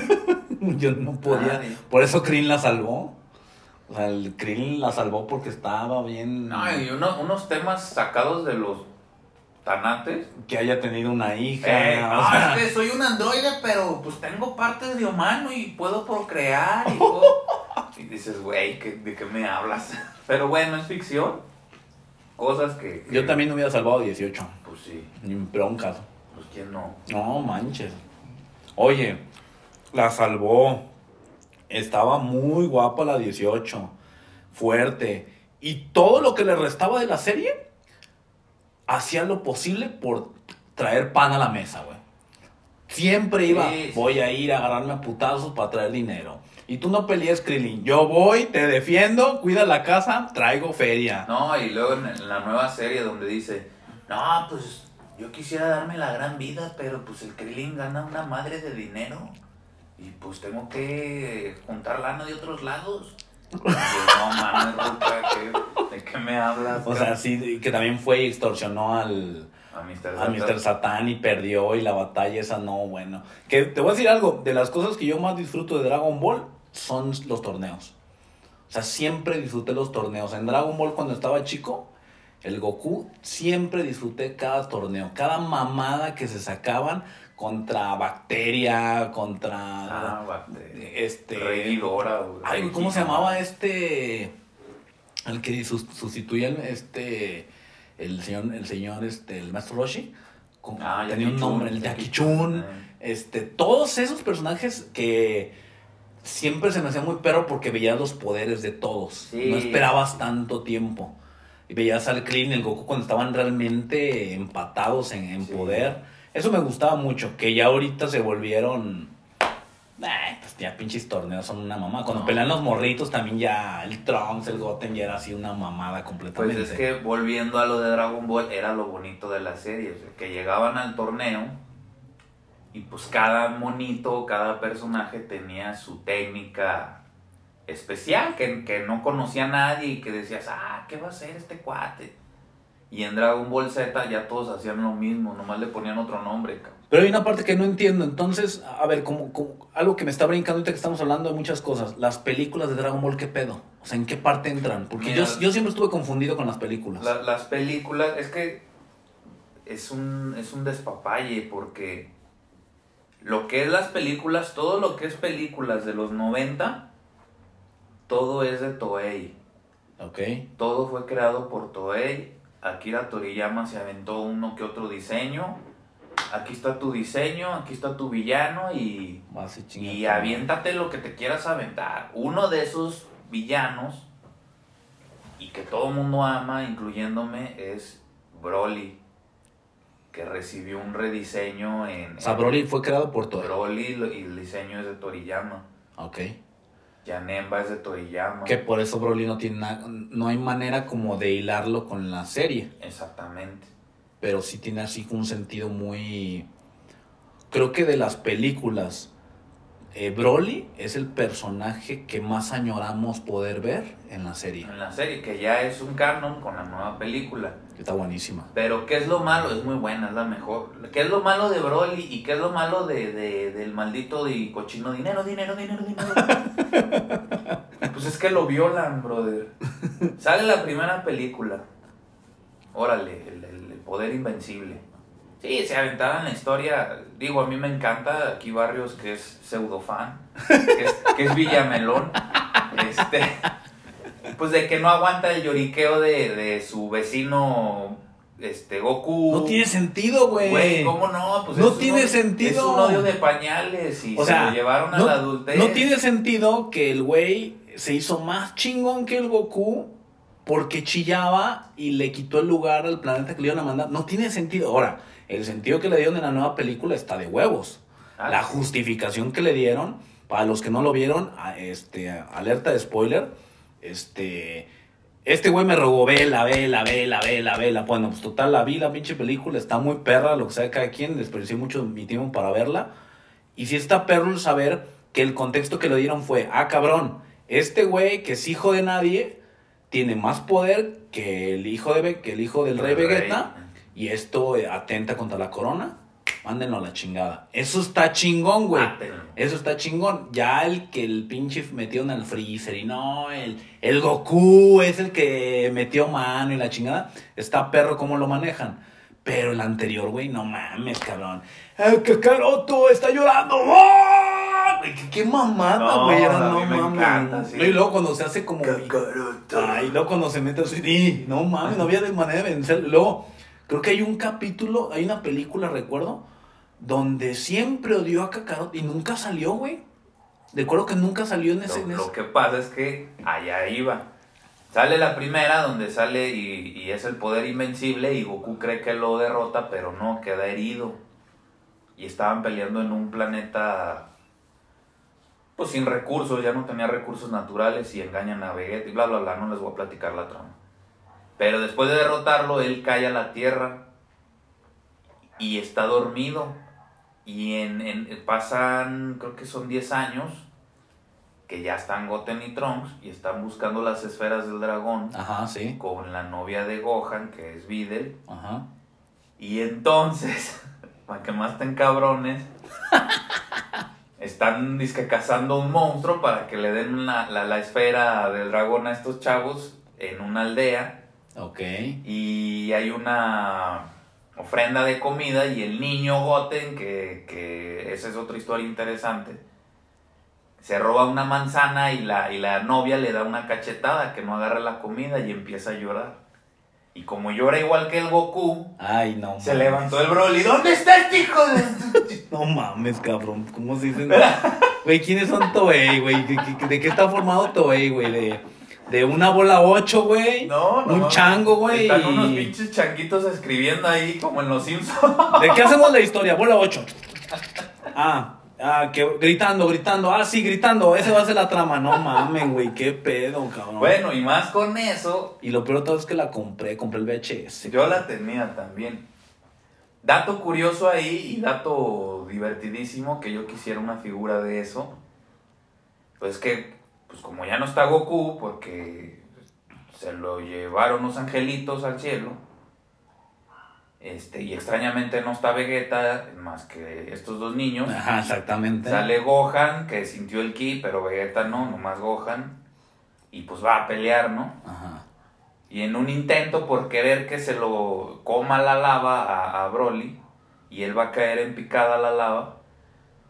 S2: Yo no podía.
S1: Nadie.
S2: Por eso Krillin la salvó. O sea, el Krillin la salvó porque estaba bien.
S1: No, y uno- unos temas sacados de los tanates.
S2: Que haya tenido una hija.
S1: Eh,
S2: o
S1: no,
S2: sea,
S1: es que soy un androide, pero pues tengo partes de humano y puedo procrear y puedo- Y dices, güey, ¿qué- ¿de qué me hablas? Pero bueno, es ficción. Cosas que... que-
S2: Yo también hubiera salvado a 18.
S1: Pues sí,
S2: Ni broncas.
S1: pues quién no.
S2: No manches. Oye, la salvó. Estaba muy guapa la 18. Fuerte. Y todo lo que le restaba de la serie, hacía lo posible por traer pan a la mesa, güey. Siempre iba,
S1: Sí,
S2: voy a ir a agarrarme a putazos para traer dinero. Y tú no pelees, Krillin. Yo voy, te defiendo, cuida la casa, traigo feria.
S1: No, y luego en, en la nueva serie donde dice, no, pues yo quisiera darme la gran vida, pero pues el Krillin gana una madre de dinero. Y pues tengo que juntar lana de otros lados. No mames, Ruca, ¿qué- ¿de qué me hablas?
S2: O sea, sí, que también fue y extorsionó al,
S1: a Mr.
S2: a Mr. Satan y perdió y la batalla esa no, bueno. Que te voy a decir algo, de las cosas que yo más disfruto de Dragon Ball son los torneos. O sea, siempre disfruté los torneos. En Dragon Ball cuando estaba chico, el Goku, siempre disfruté cada torneo, cada mamada que se sacaban contra bacteria, contra
S1: Ah, bate.
S2: este
S1: güey.
S2: Ay, ¿cómo se llamaba este? El que sus- sustituía el, este el señor, el señor, este, el maestro Roshi. Con-
S1: Ah,
S2: tenía un nombre, el
S1: Jackie
S2: Chun. Este, todos esos personajes que siempre se me hacía muy perro porque veías los poderes de todos.
S1: Sí.
S2: No esperabas tanto tiempo. Y veías al y el Goku cuando estaban realmente empatados en, en
S1: Sí.
S2: poder. Eso me gustaba mucho, que ya ahorita se volvieron... Ay, pues pues ya pinches torneos son una mamada. Cuando
S1: No.
S2: pelean los morritos también ya el Trunks, el Goten ya era así una mamada completamente.
S1: Pues es que volviendo a lo de Dragon Ball, era lo bonito de la serie, o sea, que llegaban al torneo y pues cada monito, cada personaje tenía su técnica especial que, que no conocía a nadie y que decías, ah, ¿qué va a hacer este cuate? Y en Dragon Ball Z ya todos hacían lo mismo, nomás le ponían otro nombre. cabrón.
S2: Pero hay una parte que no entiendo. Entonces, a ver, como, como algo que me está brincando ahorita que estamos hablando de muchas cosas. Las películas de Dragon Ball, ¿qué pedo? O sea, ¿en qué parte entran? Porque
S1: Mira,
S2: yo, yo siempre estuve confundido con las películas.
S1: La- las películas, es que es un, es un despapalle porque lo que es las películas, todo lo que es películas de los 90, todo es de Toei.
S2: Ok.
S1: Todo fue creado por Toei. Akira Toriyama se aventó uno que otro diseño. Aquí está tu diseño, aquí está tu villano y
S2: y
S1: aviéntate lo que te quieras aventar. Uno de esos villanos, y que todo el mundo ama, incluyéndome, es Broly. Que recibió un rediseño en.
S2: O sea, Broly fue creado por todo.
S1: Broly y el diseño es de Toriyama.
S2: Ok.
S1: Yanemba es de Toriyama.
S2: Que por eso Broly no tiene na- no hay manera como de hilarlo con la serie.
S1: Exactamente.
S2: Pero sí tiene así un sentido muy. Creo que de las películas. eh, Broly es el personaje que más añoramos poder ver en la serie.
S1: En la serie, que ya es un canon con la nueva película.
S2: Está buenísima.
S1: Pero, ¿qué es lo malo? Es muy buena, es la mejor. ¿Qué es lo malo de Broly y qué es lo malo de, de- del maldito y cochino dinero, dinero, dinero, dinero? pues es que lo violan, brother. Sale la primera película. Órale, el, el- el poder invencible. Sí, se aventaban la historia. Digo, a mí me encanta aquí Barrios, que es pseudo fan, que es, que es Villamelón. Este, pues de que no aguanta el lloriqueo de, de su vecino este Goku.
S2: No tiene sentido, güey.
S1: Güey, ¿cómo no? Pues
S2: No
S1: es un
S2: tiene
S1: odio-
S2: sentido.
S1: Es un odio de pañales y
S2: O
S1: se
S2: sea,
S1: lo llevaron a
S2: no,
S1: la adultez.
S2: no tiene sentido que el güey se hizo más chingón que el Goku porque chillaba y le quitó el lugar al planeta que le iban a mandar. No tiene sentido. Ahora, el sentido que le dieron en la nueva película está de huevos.
S1: Ah,
S2: la
S1: sí.
S2: justificación que le dieron, para los que no lo vieron, este, alerta de spoiler, este, este güey me rogó, vela, vela, vela, vela, vela. Bueno, pues total, la vi, la pinche película, está muy perra, lo que sea de cada quien, desperdicié mucho mi tiempo para verla. Y si está perro saber que el contexto que le dieron fue, ah, cabrón, este güey que es hijo de nadie, tiene más poder que el hijo, de, que el hijo del rey
S1: rey.
S2: Vegeta, y esto atenta contra la corona. Mándenlo a la chingada. Eso está chingón, güey.
S1: Mátenlo.
S2: Eso está chingón. Ya el que el pinche metió en el freezer y no, el, el Goku es el que metió mano y la chingada. Está perro cómo lo manejan. Pero el anterior, güey, no mames, cabrón. El Kakaroto está llorando. ¡Ah! Güey, qué, qué mamada, güey. No
S1: me
S2: mames.
S1: encanta, sí.
S2: Y luego cuando se hace como.
S1: Kakaroto.
S2: Ay, luego cuando se mete así, no mames, no había de manera de vencer. Luego, creo que hay un capítulo, hay una película, recuerdo, donde siempre odió a Kakaroto y nunca salió, güey. Recuerdo que nunca salió en ese.
S1: Lo,
S2: en
S1: lo
S2: ese-
S1: que pasa es que allá iba. Sale la primera donde sale y, y es el poder invencible y Goku cree que lo derrota, pero no, queda herido. Y estaban peleando en un planeta pues sin recursos, ya no tenía recursos naturales y engañan a Vegeta y bla bla bla, no les voy a platicar la trama. Pero después de derrotarlo, él cae a la tierra y está dormido. Y en, en- pasan, creo que son 10 años, que ya están Goten y Trunks y están buscando las esferas del dragón
S2: Ajá, sí.
S1: con la novia de Gohan, que es Videl.
S2: Ajá.
S1: Y entonces, para que más estén cabrones, están disque cazando un monstruo para que le den la, la, la esfera del dragón a estos chavos en una aldea.
S2: Ok.
S1: Y hay una ofrenda de comida y el niño Goten, que, que esa es otra historia interesante, se roba una manzana y la, y la novia le da una cachetada que no agarra la comida y empieza a llorar. Y como llora igual que el Goku,
S2: Ay, no.
S1: se
S2: mames.
S1: levantó el Broly. ¿Dónde está este hijo de.?
S2: No mames, cabrón. ¿Cómo se dicen? Güey, ¿quiénes son Toei, güey? ¿De, qué- de qué está formado Toei, güey? De, de una bola 8, güey.
S1: No, no.
S2: Un chango, güey.
S1: Están
S2: y-
S1: unos pinches changuitos escribiendo ahí como en los Simpsons.
S2: ¿De qué hacemos la historia? Bola 8. Ah, Ah, que gritando, gritando. Ah, sí, gritando. Ese va a ser la trama. No mames, güey. Qué pedo, cabrón.
S1: Bueno, y más con eso,
S2: Y lo peor de todo es que la compré. Compré el VHS.
S1: yo la tenía también. Dato curioso ahí y dato divertidísimo que yo quisiera una figura de eso. Pues que, pues como ya no está Goku, porque se lo llevaron los angelitos al cielo. Este, y extrañamente no está Vegeta, más que estos dos niños.
S2: Ajá, exactamente.
S1: Sale Gohan, que sintió el ki, pero Vegeta no, nomás Gohan. Y pues va a pelear, ¿no?
S2: Ajá.
S1: Y en un intento por querer que se lo coma la lava a, a Broly, y él va a caer en picada la lava,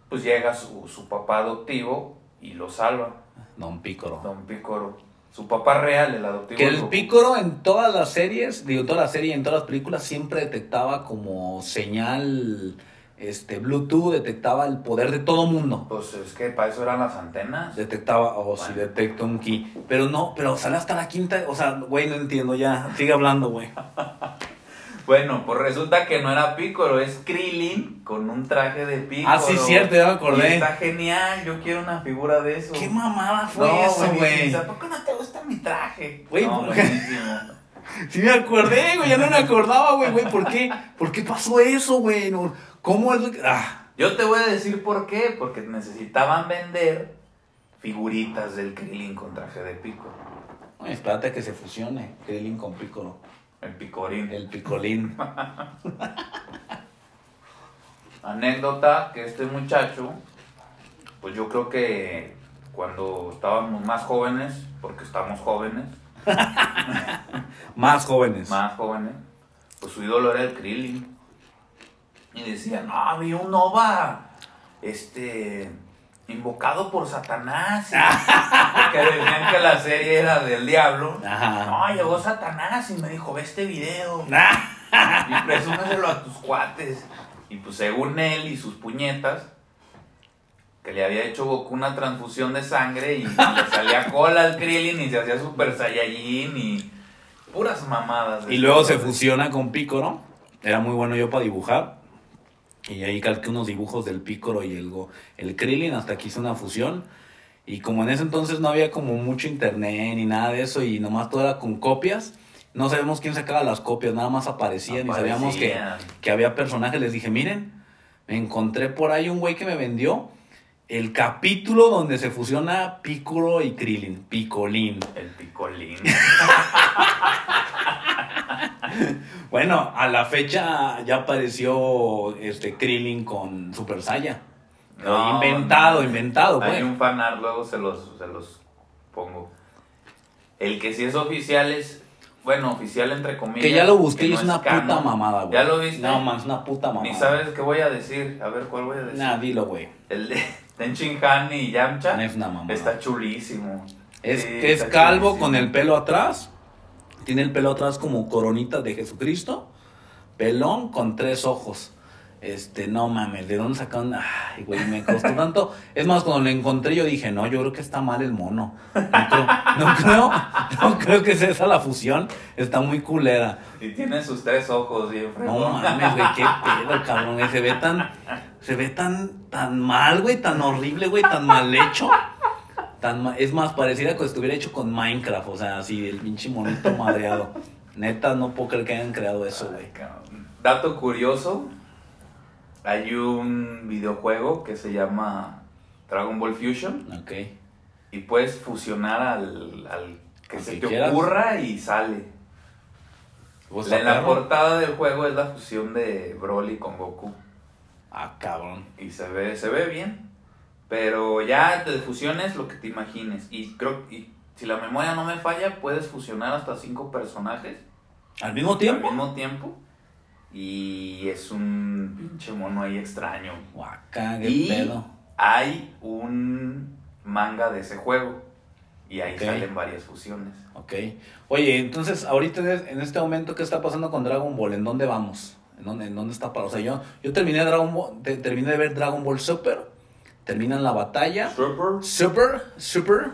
S1: pues llega su, su papá adoptivo y lo salva,
S2: Don Pícoro.
S1: Don Picoro. Su papá real, el adoptivo.
S2: Que el. Pícoro en todas las series, digo, toda la serie y en todas las películas siempre detectaba como señal este Bluetooth, detectaba el poder de todo mundo.
S1: Pues es que para eso eran las antenas.
S2: Detectaba, o si
S1: Bueno.
S2: detecta un ki. Pero no, pero sale hasta la quinta, o sea, güey, no entiendo ya. Sigue hablando, güey.
S1: Bueno, pues resulta que no era Picoro, es Krillin con un traje de Picoro.
S2: Ah, sí, cierto, ya me acordé.
S1: Y está genial, yo quiero una figura de eso.
S2: ¿Qué mamada fue
S1: No,
S2: eso, güey?
S1: ¿Por qué no te gusta mi traje?
S2: Güey,
S1: no,
S2: ¿por-
S1: buenísimo.
S2: Sí me acordé, güey, ya no me acordaba, güey, güey, ¿por qué? ¿Por qué pasó eso, güey? ¿Cómo es lo que- Ah,
S1: Yo te voy a decir por qué. Porque necesitaban vender figuritas del Krillin con traje de Picoro.
S2: Ay, espérate que se fusione Krillin con Piccolo.
S1: El Picorín.
S2: El Picolín.
S1: Anécdota que este muchacho, pues yo creo que cuando estábamos más jóvenes, porque estamos jóvenes,
S2: Más jóvenes.
S1: más jóvenes, pues su ídolo era el Krillin. Y decía, no, había un Nova, este, invocado por Satanás. Porque decían que la serie era del diablo.
S2: Ajá.
S1: No, llegó Satanás y me dijo, ve este video.
S2: Ah,
S1: Y presúmeselo a tus cuates. Y pues según él y sus puñetas, que le había hecho Goku una transfusión de sangre y le salía cola al Krillin y se hacía Super Saiyajin y puras mamadas.
S2: Y luego se fusiona con Pícoro. Era muy bueno yo para dibujar. Y ahí calqué unos dibujos del Pícoro y el, el Krillin hasta que hice una fusión. Y como en ese entonces no había como mucho internet ni nada de eso y nomás todo era con copias, no sabemos quién sacaba las copias, nada más aparecían y sabíamos que,
S1: Aparecían.
S2: que había personajes. Les dije, miren, me encontré por ahí un güey que me vendió el capítulo donde se fusiona Pícoro y Krillin, Picolín.
S1: El picolín.
S2: Bueno, a la fecha ya apareció este Krillin con Super Saiyan.
S1: No,
S2: inventado,
S1: no.
S2: inventado,
S1: Hay
S2: pues.
S1: un fanart, luego se los, se los pongo. El que sí es oficial es, bueno, oficial entre comillas.
S2: Que ya lo busqué y
S1: no
S2: es una
S1: canon.
S2: puta mamada, güey.
S1: ¿Ya lo viste?
S2: No, man, es una puta mamada.
S1: Ni sabes qué voy a decir. A ver, ¿cuál voy a decir?
S2: Nah, dilo, güey.
S1: El de Tenchin Han y Yamcha.
S2: No es una mamada.
S1: Está chulísimo.
S2: Es,
S1: Sí,
S2: es calvo
S1: chulísimo.
S2: con el pelo atrás. Tiene el pelo atrás como coronita de Jesucristo. Pelón con tres ojos. Este, no mames, ¿de dónde sacaron? Ay, güey, me costó tanto. Es más, cuando lo encontré yo dije, no, yo creo que está mal el mono. No creo, no creo, no creo que sea esa la fusión. Está muy culera.
S1: Y tiene sus tres ojos bien
S2: No mames, güey, qué pedo, cabrón. Se ve tan, se ve tan, tan mal, güey, tan horrible, güey, tan mal hecho. Tan es más, pareciera que estuviera hecho con Minecraft, o sea, así, el pinche monito madreado. Neta, no puedo creer que hayan creado eso, güey.
S1: Dato curioso. Hay un videojuego que se llama Dragon Ball Fusion.
S2: Ok.
S1: Y puedes fusionar al, al que
S2: Al
S1: se
S2: que
S1: te
S2: quieras.
S1: ocurra y sale.
S2: ¿Vos
S1: La- en la
S2: perro?
S1: portada del juego es la fusión de Broly con Goku.
S2: Ah, cabrón.
S1: Y se ve, se ve bien. Pero ya de fusiones lo que te imagines. Y creo y si la memoria no me falla, puedes fusionar hasta cinco personajes
S2: ¿Al mismo tiempo?
S1: al mismo tiempo. Y es un pinche mono ahí extraño.
S2: Guaca, qué
S1: Y
S2: pedo.
S1: hay un manga de ese juego. Y ahí salen varias fusiones.
S2: Ok. Oye, entonces, ahorita en es- en este momento, ¿qué está pasando con Dragon Ball? ¿En dónde vamos? ¿En dónde, en dónde está para? O sea, yo, yo terminé Dragon Ball, te- terminé de ver Dragon Ball Super. Terminan la batalla.
S1: Super.
S2: Super, super.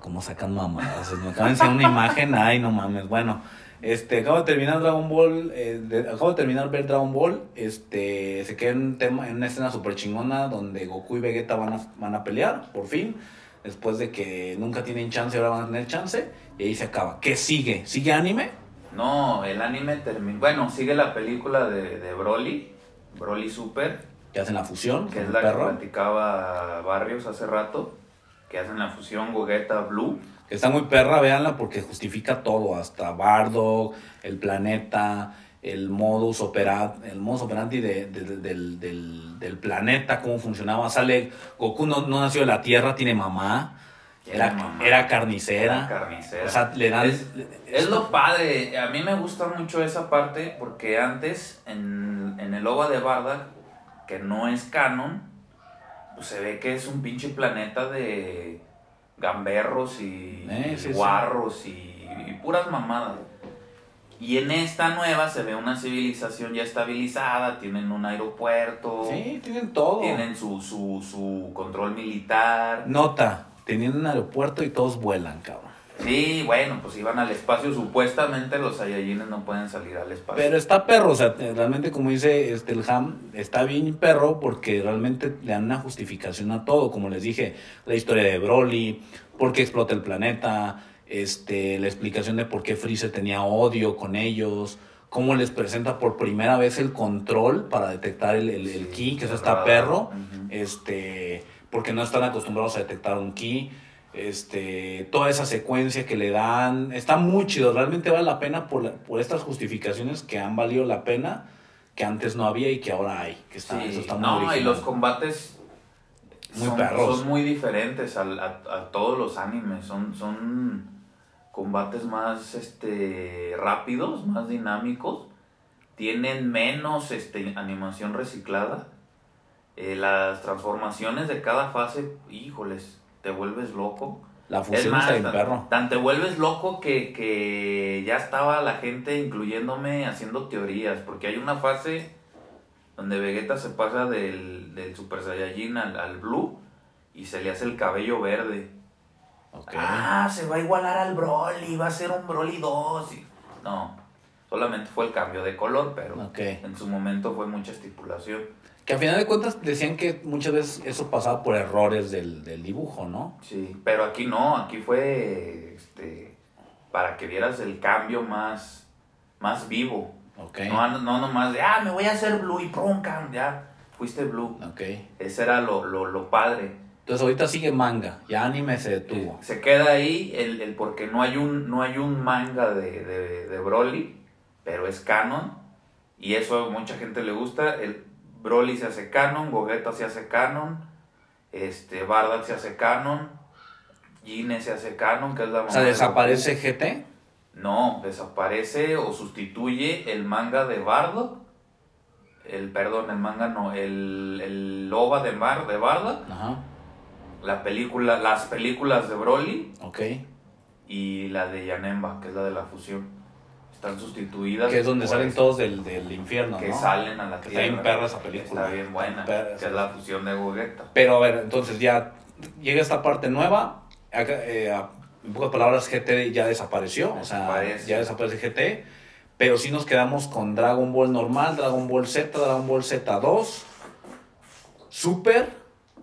S2: ¿Cómo sacan mamadas? Me acaban de una imagen. Ay, no mames. Bueno, Este, acabo de terminar Dragon Ball, eh, de- acabo de terminar ver Dragon Ball, este, se queda en un tema, en una escena súper chingona donde Goku y Vegeta van a, van a pelear, por fin, después de que nunca tienen chance, ahora van a tener chance, y ahí se acaba. ¿Qué sigue? ¿Sigue anime?
S1: No, el anime termina. Bueno, sigue la película de, de Broly, Broly Super,
S2: Que hacen la fusión
S1: que es la que
S2: perro,
S1: platicaba Barrios hace rato, que hacen la fusión Gogeta Blue.
S2: que está muy perra, véanla porque justifica todo, hasta Bardock, el planeta, el modus operandi, el modus operandi de- de- de- del, del- del planeta, cómo funcionaba. Sale, Goku no, no nació de la Tierra, tiene mamá, era,
S1: mamá.
S2: era carnicera.
S1: Era carnicera.
S2: O sea, le dan...
S1: Es, es lo padre, a mí me gusta mucho esa parte porque antes en, en el OVA de Bardak, que no es canon, pues se ve que es un pinche planeta de gamberros y
S2: Eh, sí,
S1: guarros y, y puras mamadas. Y en esta nueva se ve una civilización ya estabilizada, tienen un aeropuerto,
S2: Sí, tienen todo.
S1: tienen su, su, su control militar.
S2: Nota, tenían un aeropuerto y todos vuelan, cabrón.
S1: Sí, bueno, pues iban al espacio. Supuestamente los Saiyajines no pueden salir al espacio.
S2: Pero está perro, o sea, realmente como dice este el Ham, está bien perro porque realmente le dan una justificación a todo, como les dije, la historia de Broly, por qué explota el planeta, este, la explicación de por qué Freezer tenía odio con ellos, cómo les presenta por primera vez el control para detectar el, el, el ki, que eso está perro, este, porque no están acostumbrados a detectar un ki. Este, toda esa secuencia que le dan, está muy chido, realmente vale la pena por, la- por estas justificaciones que han valido la pena, que antes no había y que ahora hay, que está,
S1: Sí,
S2: eso está muy
S1: no, y los combates
S2: Muy
S1: son,
S2: perros.
S1: son muy diferentes al- a, a todos los animes. Son, son combates más este, rápidos, más dinámicos. Tienen menos este, animación reciclada. Eh, las transformaciones de cada fase, híjoles, te vuelves loco.
S2: La
S1: Es
S2: fusión
S1: más,
S2: está bien
S1: tan,
S2: perro.
S1: tan te vuelves loco que, que ya estaba la gente, incluyéndome, haciendo teorías. Porque hay una fase donde Vegeta se pasa del, del Super Saiyajin al, al Blue y se le hace el cabello verde. Ah, se va a igualar al Broly, va a ser un Broly 2. y- No, solamente fue el cambio de color, pero en su momento fue mucha estipulación.
S2: Que a final de cuentas decían que muchas veces eso pasaba por errores del, del dibujo, ¿no?
S1: Sí, pero aquí no, aquí fue este, para que vieras el cambio más, más vivo.
S2: Ok.
S1: No, no nomás de, ah, me voy a hacer blue y cam, ya, fuiste blue.
S2: Ok.
S1: Ese era lo, lo, lo padre.
S2: Entonces ahorita sigue manga, ya anime se detuvo.
S1: Se queda ahí el, el porque no hay un, no hay un manga de, de, de Broly, pero es canon. Y eso a mucha gente le gusta. El Broly se hace canon, Gogeta se hace canon, este, Bardock se hace canon, Gine se hace canon, que es la
S2: O sea,
S1: mamá de
S2: desaparece GT.
S1: No, desaparece o sustituye el manga de Bardock. El, perdón, el manga no, el, el OVA de, Bar, de Bardock,
S2: Ajá.
S1: la película, las películas de Broly
S2: Ok.
S1: y la de Yanemba, que es la de la fusión. Están sustituidas.
S2: Que es donde salen todos del, del infierno,
S1: Que
S2: ¿no?
S1: salen a la
S2: Que
S1: tierra.
S2: está bien perra esa película.
S1: Está bien buena.
S2: Perra
S1: que es la fusión de Gogeta.
S2: Pero a ver, entonces ya llega esta parte nueva. Acá, eh, en pocas palabras, GT ya desapareció. O sea, ya desaparece GT. Pero sí nos quedamos con Dragon Ball normal, Dragon Ball Z, Dragon Ball Z2, Super.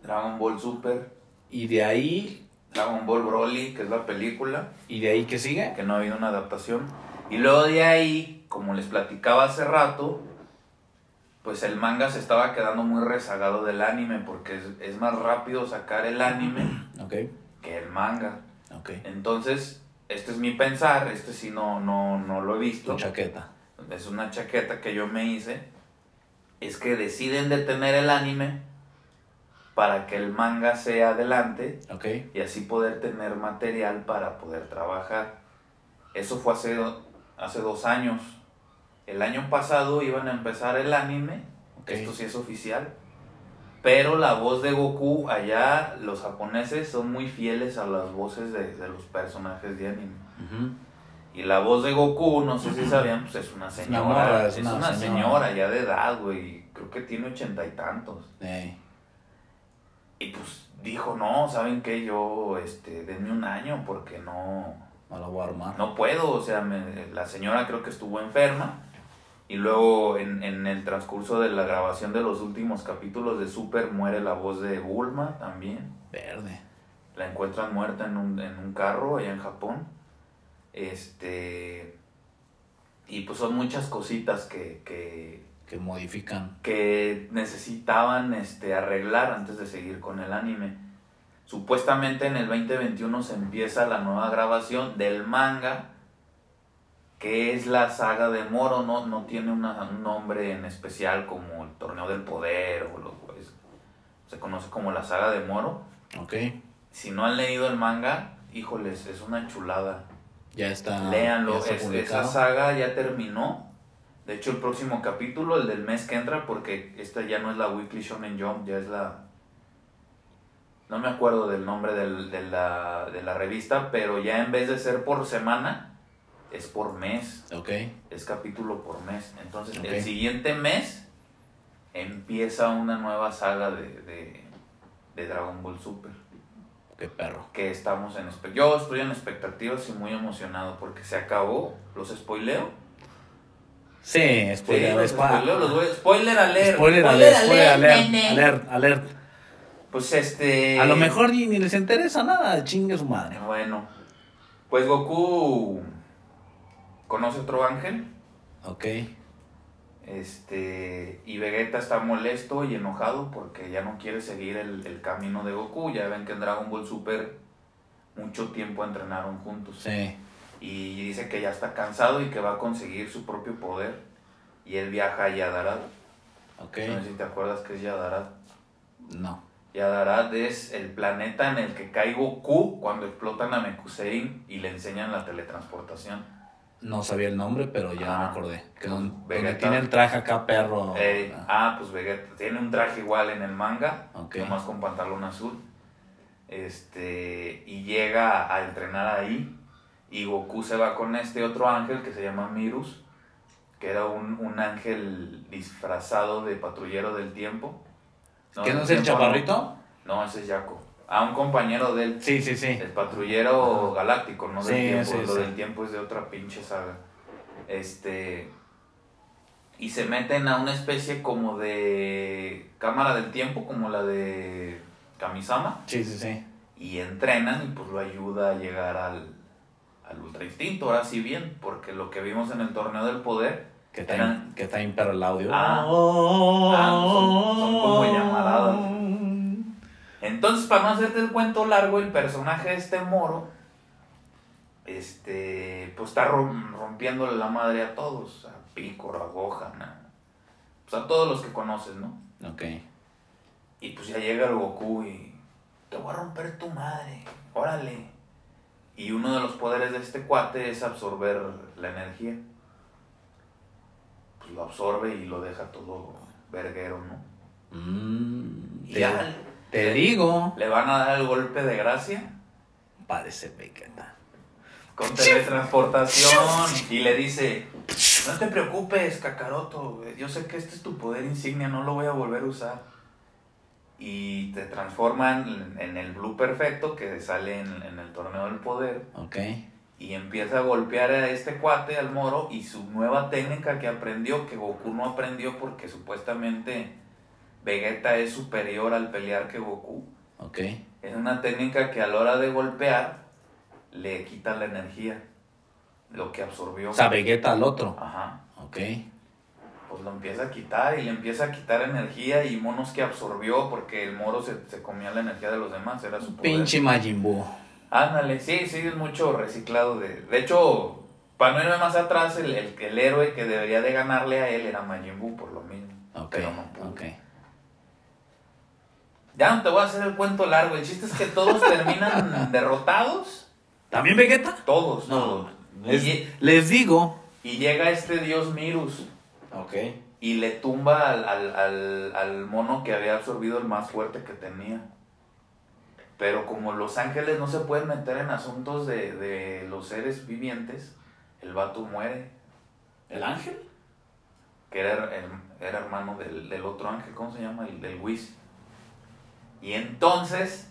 S1: Dragon Ball Super,
S2: Y de ahí,
S1: Dragon Ball Broly, que es la película,
S2: y de ahí que sigue.
S1: que no ha habido una adaptación. Y luego de ahí, como les platicaba hace rato, pues el manga se estaba quedando muy rezagado del anime, porque es, es más rápido sacar el anime
S2: Ok,
S1: que el manga.
S2: ok.
S1: Entonces, este es mi pensar, este sí no, no, no lo he visto.
S2: Tu chaqueta.
S1: es una chaqueta que yo me hice, es que deciden detener el anime para que el manga sea adelante
S2: Ok.
S1: y así poder tener material para poder trabajar. Eso fue hace, hace dos años. El año pasado iban a empezar el anime, esto sí es oficial, pero la voz de Goku allá, los japoneses son muy fieles a las voces de, de los personajes de anime. Y la voz de Goku, no sé si sabían, pues es una señora. es
S2: es
S1: una,
S2: una
S1: señora.
S2: señora.
S1: ya de edad, güey. Creo que tiene ochenta y tantos. Y pues dijo, no, ¿saben qué? Yo, este, denme un año porque no,
S2: No la voy a armar.
S1: No puedo, o sea, me- la señora creo que estuvo enferma. Y luego en, en el transcurso de la grabación de los últimos capítulos de Super muere la voz de Bulma también.
S2: Verde.
S1: La encuentran muerta en un, en un carro allá en Japón. Este. Y pues son muchas cositas que, que,
S2: Que modifican.
S1: que necesitaban este, arreglar antes de seguir con el anime. Supuestamente en el 2021 se empieza la nueva grabación del manga, que es la saga de Moro, no, no tiene una- un nombre en especial como el Torneo del Poder o lo, pues, se conoce como la saga de Moro.
S2: Ok.
S1: Si no han leído el manga, híjoles, es una chulada.
S2: Ya está.
S1: Léanlo,
S2: ya está
S1: es- esa saga ya terminó. De hecho, el próximo capítulo, el del mes que entra, porque esta ya no es la Weekly Shonen Jump, ya es la... No me acuerdo del nombre del- de, la, de la revista, pero ya en vez de ser por semana, es por mes,
S2: Ok.
S1: es capítulo por mes. Entonces, el siguiente mes empieza una nueva saga de, de, de Dragon Ball Super
S2: Qué perro.
S1: que estamos en yo estoy en expectativas y muy emocionado porque se acabó los spoileo
S2: Sí, spoiler.
S1: Sí, los
S2: spa-
S1: spoileo, los voy- spoiler alert
S2: Spoiler alert, spoiler alert,
S1: nene.
S2: alert, alert.
S1: Pues este
S2: A lo mejor ni, ni les interesa nada, chingue su madre.
S1: bueno pues Goku conoce otro ángel
S2: Ok.
S1: este y Vegeta está molesto y enojado porque ya no quiere seguir el, el camino de Goku ya ven que en Dragon Ball Super mucho tiempo entrenaron juntos
S2: Sí.
S1: y dice que ya está cansado y que va a conseguir su propio poder. Y él viaja a Yadarat.
S2: Ok.
S1: No sé si te acuerdas que es Yadarat.
S2: No.
S1: Yadarat es el planeta en el que cae Goku cuando explotan a Mekusein y le enseñan la teletransportación.
S2: No sabía el nombre, pero ya
S1: Ah,
S2: me acordé. Que don- donde
S1: Vegeta.
S2: tiene el traje acá, perro.
S1: Eh,
S2: Ah,
S1: ah, pues Vegeta tiene un traje igual en el manga,
S2: Ok.
S1: nomás con pantalón azul. Este, y llega a entrenar ahí. Y Goku se va con este otro ángel que se llama Mirus, que era un, un ángel disfrazado de patrullero del tiempo.
S2: ¿Que no
S1: del
S2: es el chaparrito?
S1: No, ese es Yaco. A un compañero de él.
S2: Sí, sí, sí.
S1: El patrullero galáctico, no del
S2: Sí,
S1: tiempo.
S2: sí,
S1: Lo
S2: sí.
S1: del tiempo es de otra pinche saga. Este. Y se meten a una especie como de cámara del tiempo, como la de Kamisama.
S2: Sí, sí, sí.
S1: Y entrenan y pues lo ayuda a llegar al, al ultra instinto. Ahora sí bien, porque lo que vimos en el torneo del poder.
S2: Que está,
S1: Eran-
S2: que está el audio.
S1: Ah. Ah, son- son como llamaradas. Entonces, para no hacerte el cuento largo, el personaje de este moro, este, pues está rom- rompiéndole la madre a todos, a Picoro, a Gohan, a, pues a todos los que conoces, ¿no?
S2: Ok.
S1: Y pues ya llega el Goku y te voy a romper tu madre, órale. Y uno de los poderes de este cuate es absorber la energía. Pues lo absorbe y lo deja todo verguero, ¿no?
S2: Mm,
S1: Y
S2: te,
S1: ya
S2: te digo.
S1: le van a dar el golpe de gracia
S2: Parece Vegeta.
S1: con teletransportación y le dice, no te preocupes, Kakaroto, yo sé que este es tu poder insignia, no lo voy a volver a usar. Y te transforman en el Blue Perfecto que sale en, en el torneo del poder
S2: Ok.
S1: Y empieza a golpear a este cuate, al moro, y su nueva técnica que aprendió, que Goku no aprendió porque supuestamente Vegeta es superior al pelear que Goku.
S2: Ok.
S1: Es una técnica que a la hora de golpear le quita la energía, lo que absorbió.
S2: O sea, Vegeta al otro.
S1: Ajá.
S2: Ok.
S1: Pues lo empieza a quitar y le empieza a quitar energía y monos que absorbió porque el moro se, se comía la energía de los demás, era su poder.
S2: Pinche Majin Buu.
S1: Ándale, sí, sí, es mucho reciclado de... De hecho, para no irme más atrás, el, el, el héroe que debería de ganarle a él era Majin Buu por lo mismo.
S2: Ok.
S1: Pero no. Ya no te voy a hacer el cuento largo, el chiste es que todos terminan derrotados.
S2: ¿También Vegeta?
S1: Todos,
S2: No.
S1: todos.
S2: Les digo.
S1: y llega este dios Mirus
S2: Ok.
S1: y le tumba al, al, al, al mono que había absorbido el más fuerte que tenía. Pero como los ángeles no se pueden meter en asuntos de, de los seres vivientes, el vato muere.
S2: ¿El ángel?
S1: que era, era hermano del, del otro ángel, ¿cómo se llama? El del Whis. Y entonces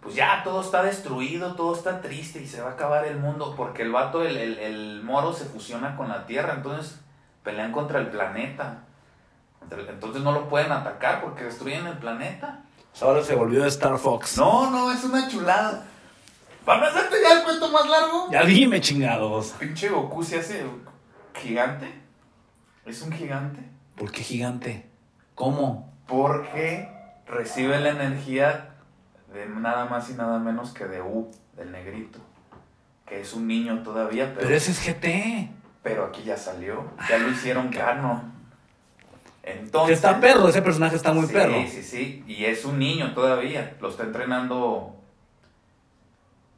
S1: pues ya todo está destruido, todo está triste y se va a acabar el mundo porque el vato, el, el, el moro se fusiona con la Tierra, entonces pelean contra el planeta. Entonces no lo pueden atacar porque destruyen el planeta.
S2: Ahora se volvió Star Fox.
S1: No, no, es una chulada. ¿Van a hacerte ya el cuento más largo?
S2: Ya dime, chingados.
S1: Pinche Goku se hace gigante. ¿Es un gigante?
S2: ¿Por qué gigante? ¿Cómo?
S1: Porque recibe la energía de nada más y nada menos que de U, del negrito. Que es un niño todavía, pero.
S2: Pero ese es GT.
S1: Pero aquí ya salió. Ya lo hicieron canon. Entonces.
S2: Está perro, ese personaje está muy
S1: sí,
S2: perro.
S1: Sí, sí, Y es un niño todavía. Lo está entrenando.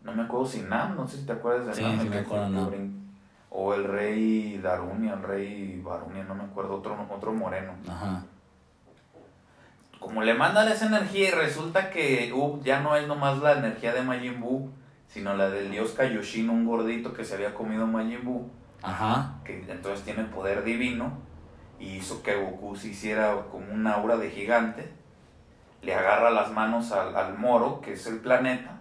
S1: No me acuerdo si Nam, no sé si te acuerdas de
S2: Sí,
S1: Nam.
S2: sí me acuerdo.
S1: O el rey Darunia, el rey Barunia, no me acuerdo, otro, otro moreno.
S2: Ajá.
S1: Como le mandan esa energía y resulta que Up ya no es nomás la energía de Majin Buu, sino la del dios Kaioshin, un gordito que se había comido Majin Buu,
S2: Ajá.
S1: que entonces tiene poder divino, y hizo que Goku se hiciera como un aura de gigante, le agarra las manos al, al moro, que es el planeta,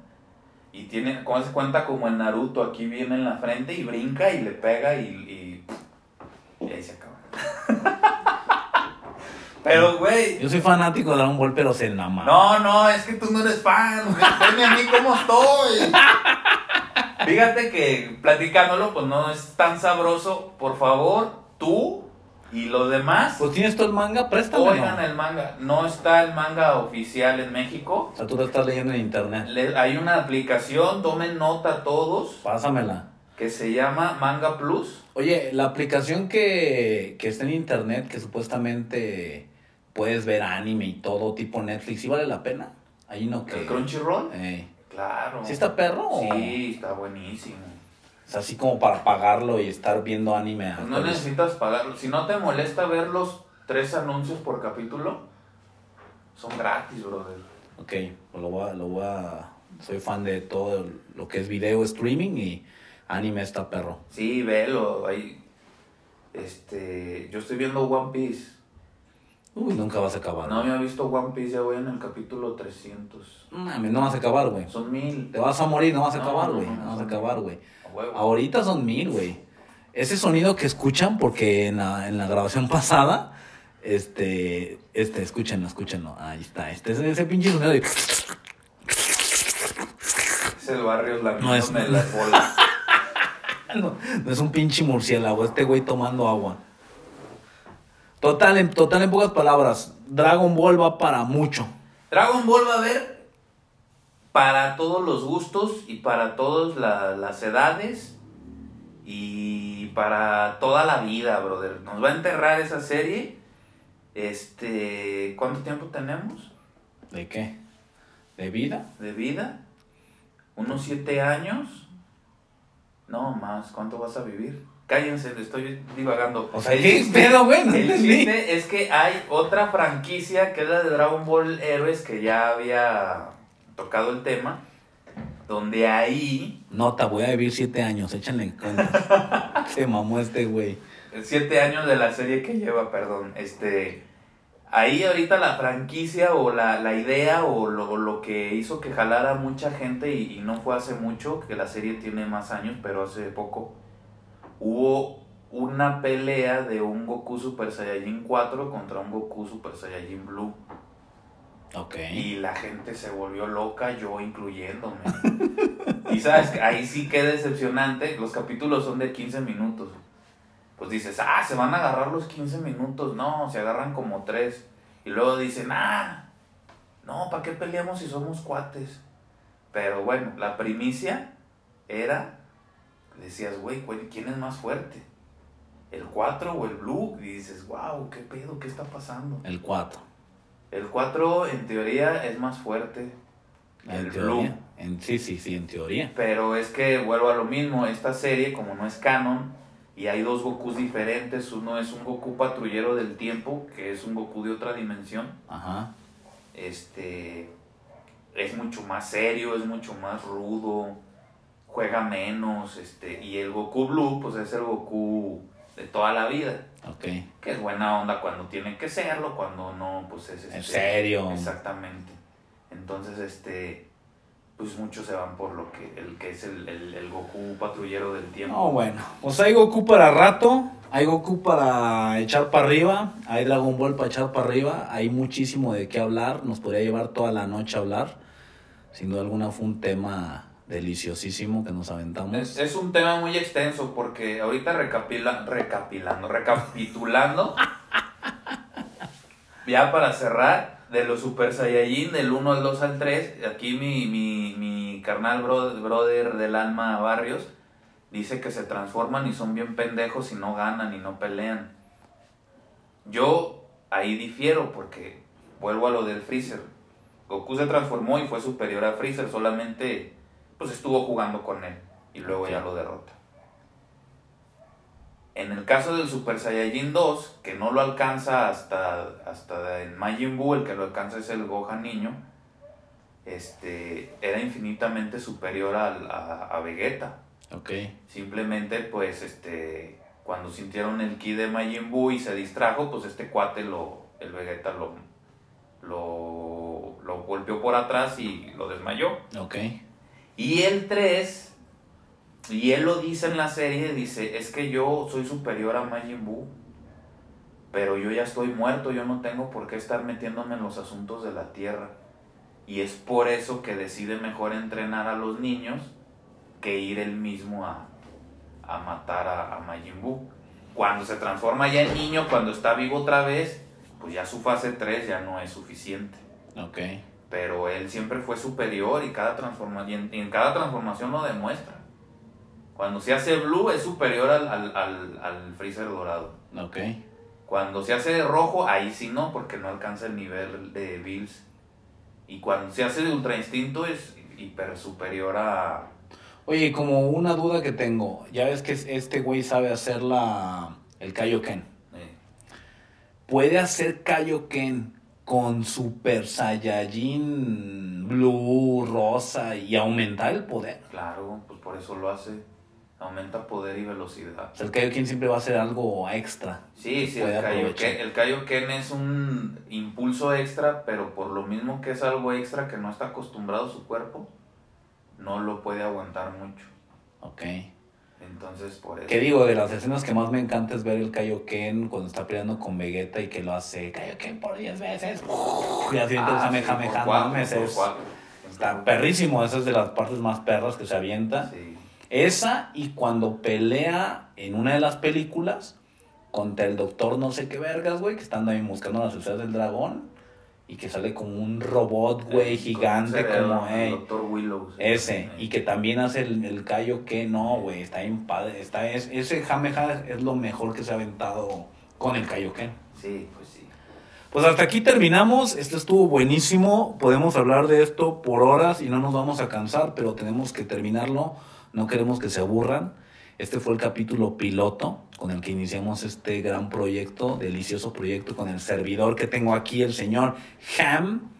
S1: y tiene, como se cuenta como el Naruto, aquí viene en la frente y brinca y le pega y, y, y ahí se acaba. Pero, güey,
S2: Yo soy fanático de Dragon Ball, pero se enamora.
S1: no, no, es que tú no eres fan. Dime a mí cómo estoy. Fíjate que platicándolo, pues no es tan sabroso. Por favor, tú y los demás
S2: Pues tienes todo el manga, préstamelo.
S1: oigan el manga. No está el manga oficial en México.
S2: O sea, tú lo estás leyendo en internet.
S1: Le- hay una aplicación, tomen nota todos,
S2: Pásamela.
S1: que se llama Manga Plus.
S2: Oye, la aplicación que, que está en internet, que supuestamente puedes ver anime y todo, tipo Netflix, ¿sí vale la pena? Ahí no que...
S1: El Crunchyroll.
S2: Eh,
S1: Claro.
S2: ¿Sí está perro? o-
S1: Sí, está buenísimo.
S2: O sea, así como para pagarlo y estar viendo anime.
S1: No necesitas pagarlo. Si no te molesta ver los tres anuncios por capítulo, son gratis, brother.
S2: Ok, pues lo voy a, lo voy a... Soy fan de todo lo que es video streaming y anime está perro.
S1: Sí, velo. Ahí, este, yo estoy viendo One Piece.
S2: Uy, nunca vas a acabar.
S1: No había visto One Piece, ya voy en el capítulo 300.
S2: Mames, no vas a acabar, güey.
S1: Son mil.
S2: Te vas a morir, no vas a
S1: No,
S2: acabar,
S1: no,
S2: güey.
S1: no,
S2: No vas a acabar, güey.
S1: Huevo.
S2: Ahorita son mil, güey. Ese sonido que escuchan, porque en la, en la grabación pasada, este, este, escúchenlo, escúchenlo. Ahí está, este es ese pinche sonido de...
S1: Es el barrio
S2: No es-
S1: lamiéndome las bolas.
S2: No, no es un pinche murciélago, este güey tomando agua. Total, en, total, en pocas palabras, Dragon Ball va para mucho.
S1: Dragon Ball va a haber para todos los gustos y para todas la- las edades y para toda la vida, brother. Nos va a enterrar esa serie. Este, ¿cuánto tiempo tenemos
S2: ¿De qué? ¿De vida?
S1: de vida? ¿Unos siete años? No, más. ¿Cuánto vas a vivir? Cállense, estoy divagando.
S2: O sea,
S1: El
S2: ¿qué
S1: chiste-
S2: pedo, güey? No
S1: el chiste es que hay otra franquicia que es la de Dragon Ball Héroes que ya había tocado el tema. Donde ahí,
S2: Nota, voy a vivir siete años, échenle en cuenta. Se mamó este güey.
S1: siete años de la serie que lleva, perdón, este. Ahí ahorita la franquicia o la, la idea o lo, lo que hizo que jalara mucha gente y, y no fue hace mucho, que la serie tiene más años, pero hace poco, hubo una pelea de un Goku Super Saiyajin 4 contra un Goku Super Saiyajin Blue. Y la gente se volvió loca, yo incluyéndome. y sabes, ahí sí que decepcionante. Los capítulos son de 15 minutos. Pues dices, ah, se van a agarrar los 15 minutos. No, se agarran como 3. Y luego dicen, ah, no, ¿para qué peleamos si somos cuates? Pero bueno, la primicia era, decías, güey, ¿quién es más fuerte? ¿El 4 o el Blue? Y dices, wow, ¿qué pedo? ¿Qué está pasando?
S2: El 4.
S1: El 4 en teoría es más fuerte.
S2: En
S1: El
S2: teoría. En, sí, sí, sí, en teoría.
S1: Pero es que vuelvo a lo mismo, esta serie como no es canon y hay dos Gokus diferentes, uno es un Goku patrullero del tiempo, que es un Goku de otra dimensión,
S2: Ajá.
S1: este es mucho más serio, es mucho más rudo, juega menos, este y el Goku Blue pues es el Goku de toda la vida,
S2: Ok.
S1: que es buena onda cuando tiene que serlo, cuando no pues es
S2: En
S1: este,
S2: serio.
S1: Exactamente. Entonces, este, pues muchos se van por lo que el que es el, el, el Goku patrullero del tiempo.
S2: No, bueno, pues hay Goku para rato, hay Goku para echar para arriba, hay Dragon Ball para echar para arriba, hay muchísimo de qué hablar, nos podría llevar toda la noche a hablar. Sin duda alguna fue un tema deliciosísimo que nos aventamos.
S1: Es, un tema muy extenso porque ahorita recapila, recapilando, recapitulando, ya para cerrar, de los Super Saiyajin, del 1 al 2 al 3, aquí mi, mi, mi carnal bro- brother del alma Barrios dice que se transforman y son bien pendejos y no ganan y no pelean. Yo ahí difiero porque vuelvo a lo del Freezer. Goku se transformó y fue superior a Freezer, solamente pues estuvo jugando con él y luego ya lo derrota. En el caso del Super Saiyajin 2, que no lo alcanza hasta, hasta en Majin Buu, el que lo alcanza es el Gohan niño, este, era infinitamente superior al- a, a Vegeta.
S2: Ok,
S1: Simplemente, pues, este, cuando sintieron el ki de Majin Buu y se distrajo, pues este cuate, lo, el Vegeta, lo, lo, lo golpeó por atrás y lo desmayó. Y el 3, y él lo dice en la serie, dice, es que yo soy superior a Majin Buu, pero yo ya estoy muerto, yo no tengo por qué estar metiéndome en los asuntos de la Tierra. Y es por eso que decide mejor entrenar a los niños que ir él mismo a, a matar a, a Majin Buu. Cuando se transforma ya en niño, cuando está vivo otra vez, pues ya su fase 3 ya no es suficiente
S2: ok.
S1: Pero él siempre fue superior y cada transforma y en, cada transformación lo demuestra. Cuando se hace blue es superior al, al, al, al freezer dorado.
S2: Ok.
S1: Cuando se hace rojo, ahí sí no, porque no alcanza el nivel de Bills. Y cuando se hace de ultra instinto es hiper superior a...
S2: Oye, como una duda que tengo, ya ves que este güey sabe hacer la, el Kaioken.
S1: eh,
S2: ¿Puede hacer Kaioken con Super Saiyajin Blue, Rosa y aumentar el poder?
S1: claro, pues por eso lo hace. Aumenta poder y velocidad.
S2: O sea, el Kaioken siempre va a ser algo extra.
S1: Sí, sí, el. Kaioken, el Kaioken es un impulso extra, pero por lo mismo que es algo extra que no está acostumbrado su cuerpo, no lo puede aguantar mucho.
S2: Ok.
S1: Entonces, por eso.
S2: Que digo, de las escenas que más me encanta es ver el Kaioken cuando está peleando con Vegeta y que lo hace Kaioken por 10 veces. Y así
S1: Ah, sí,
S2: jame,
S1: por
S2: jame,
S1: cuatro,
S2: mames,
S1: por
S2: es-
S1: cuatro.
S2: Está perrísimo, esa es de las partes más perras que se avienta.
S1: Sí.
S2: Esa y cuando pelea en una de las películas contra el doctor no sé qué vergas, güey, que están ahí buscando las esferas del dragón y que sale como un robot, güey, gigante como, eh,
S1: Dr. Willows.
S2: ese,
S1: Eh,
S2: y que también hace el, el callo que no, güey, está bien padre, está, es, ese Jameja es lo mejor que se ha aventado con el Kaioken.
S1: Sí, pues sí.
S2: Pues hasta aquí terminamos, esto estuvo buenísimo, podemos hablar de esto por horas y no nos vamos a cansar, pero tenemos que terminarlo, no queremos que se aburran. Este fue el capítulo piloto con el que iniciamos este gran proyecto, delicioso proyecto con el servidor que tengo aquí, el señor Ham.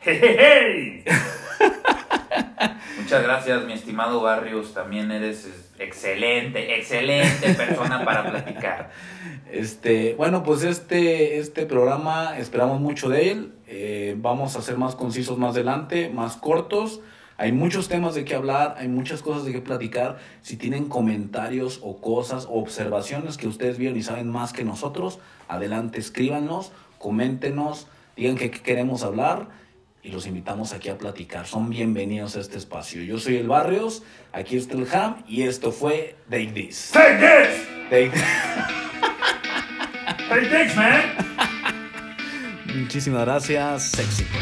S1: ¡Hey! Muchas gracias, mi estimado Barrios. También eres es, excelente, excelente persona para platicar.
S2: Este, bueno, pues este, este programa esperamos mucho de él. Eh, vamos a ser más concisos más adelante, más cortos. Hay muchos temas de qué hablar, hay muchas cosas de qué platicar. Si tienen comentarios o cosas o observaciones que ustedes vieron y saben más que nosotros, adelante escríbanos, coméntenos, digan qué queremos hablar y los invitamos aquí a platicar. Son bienvenidos a este espacio. Yo soy el Barrios, aquí está el Ham y esto fue Take This.
S1: ¡Take this!
S2: Take-
S1: ¡Take this, man!
S2: Muchísimas gracias, éxito.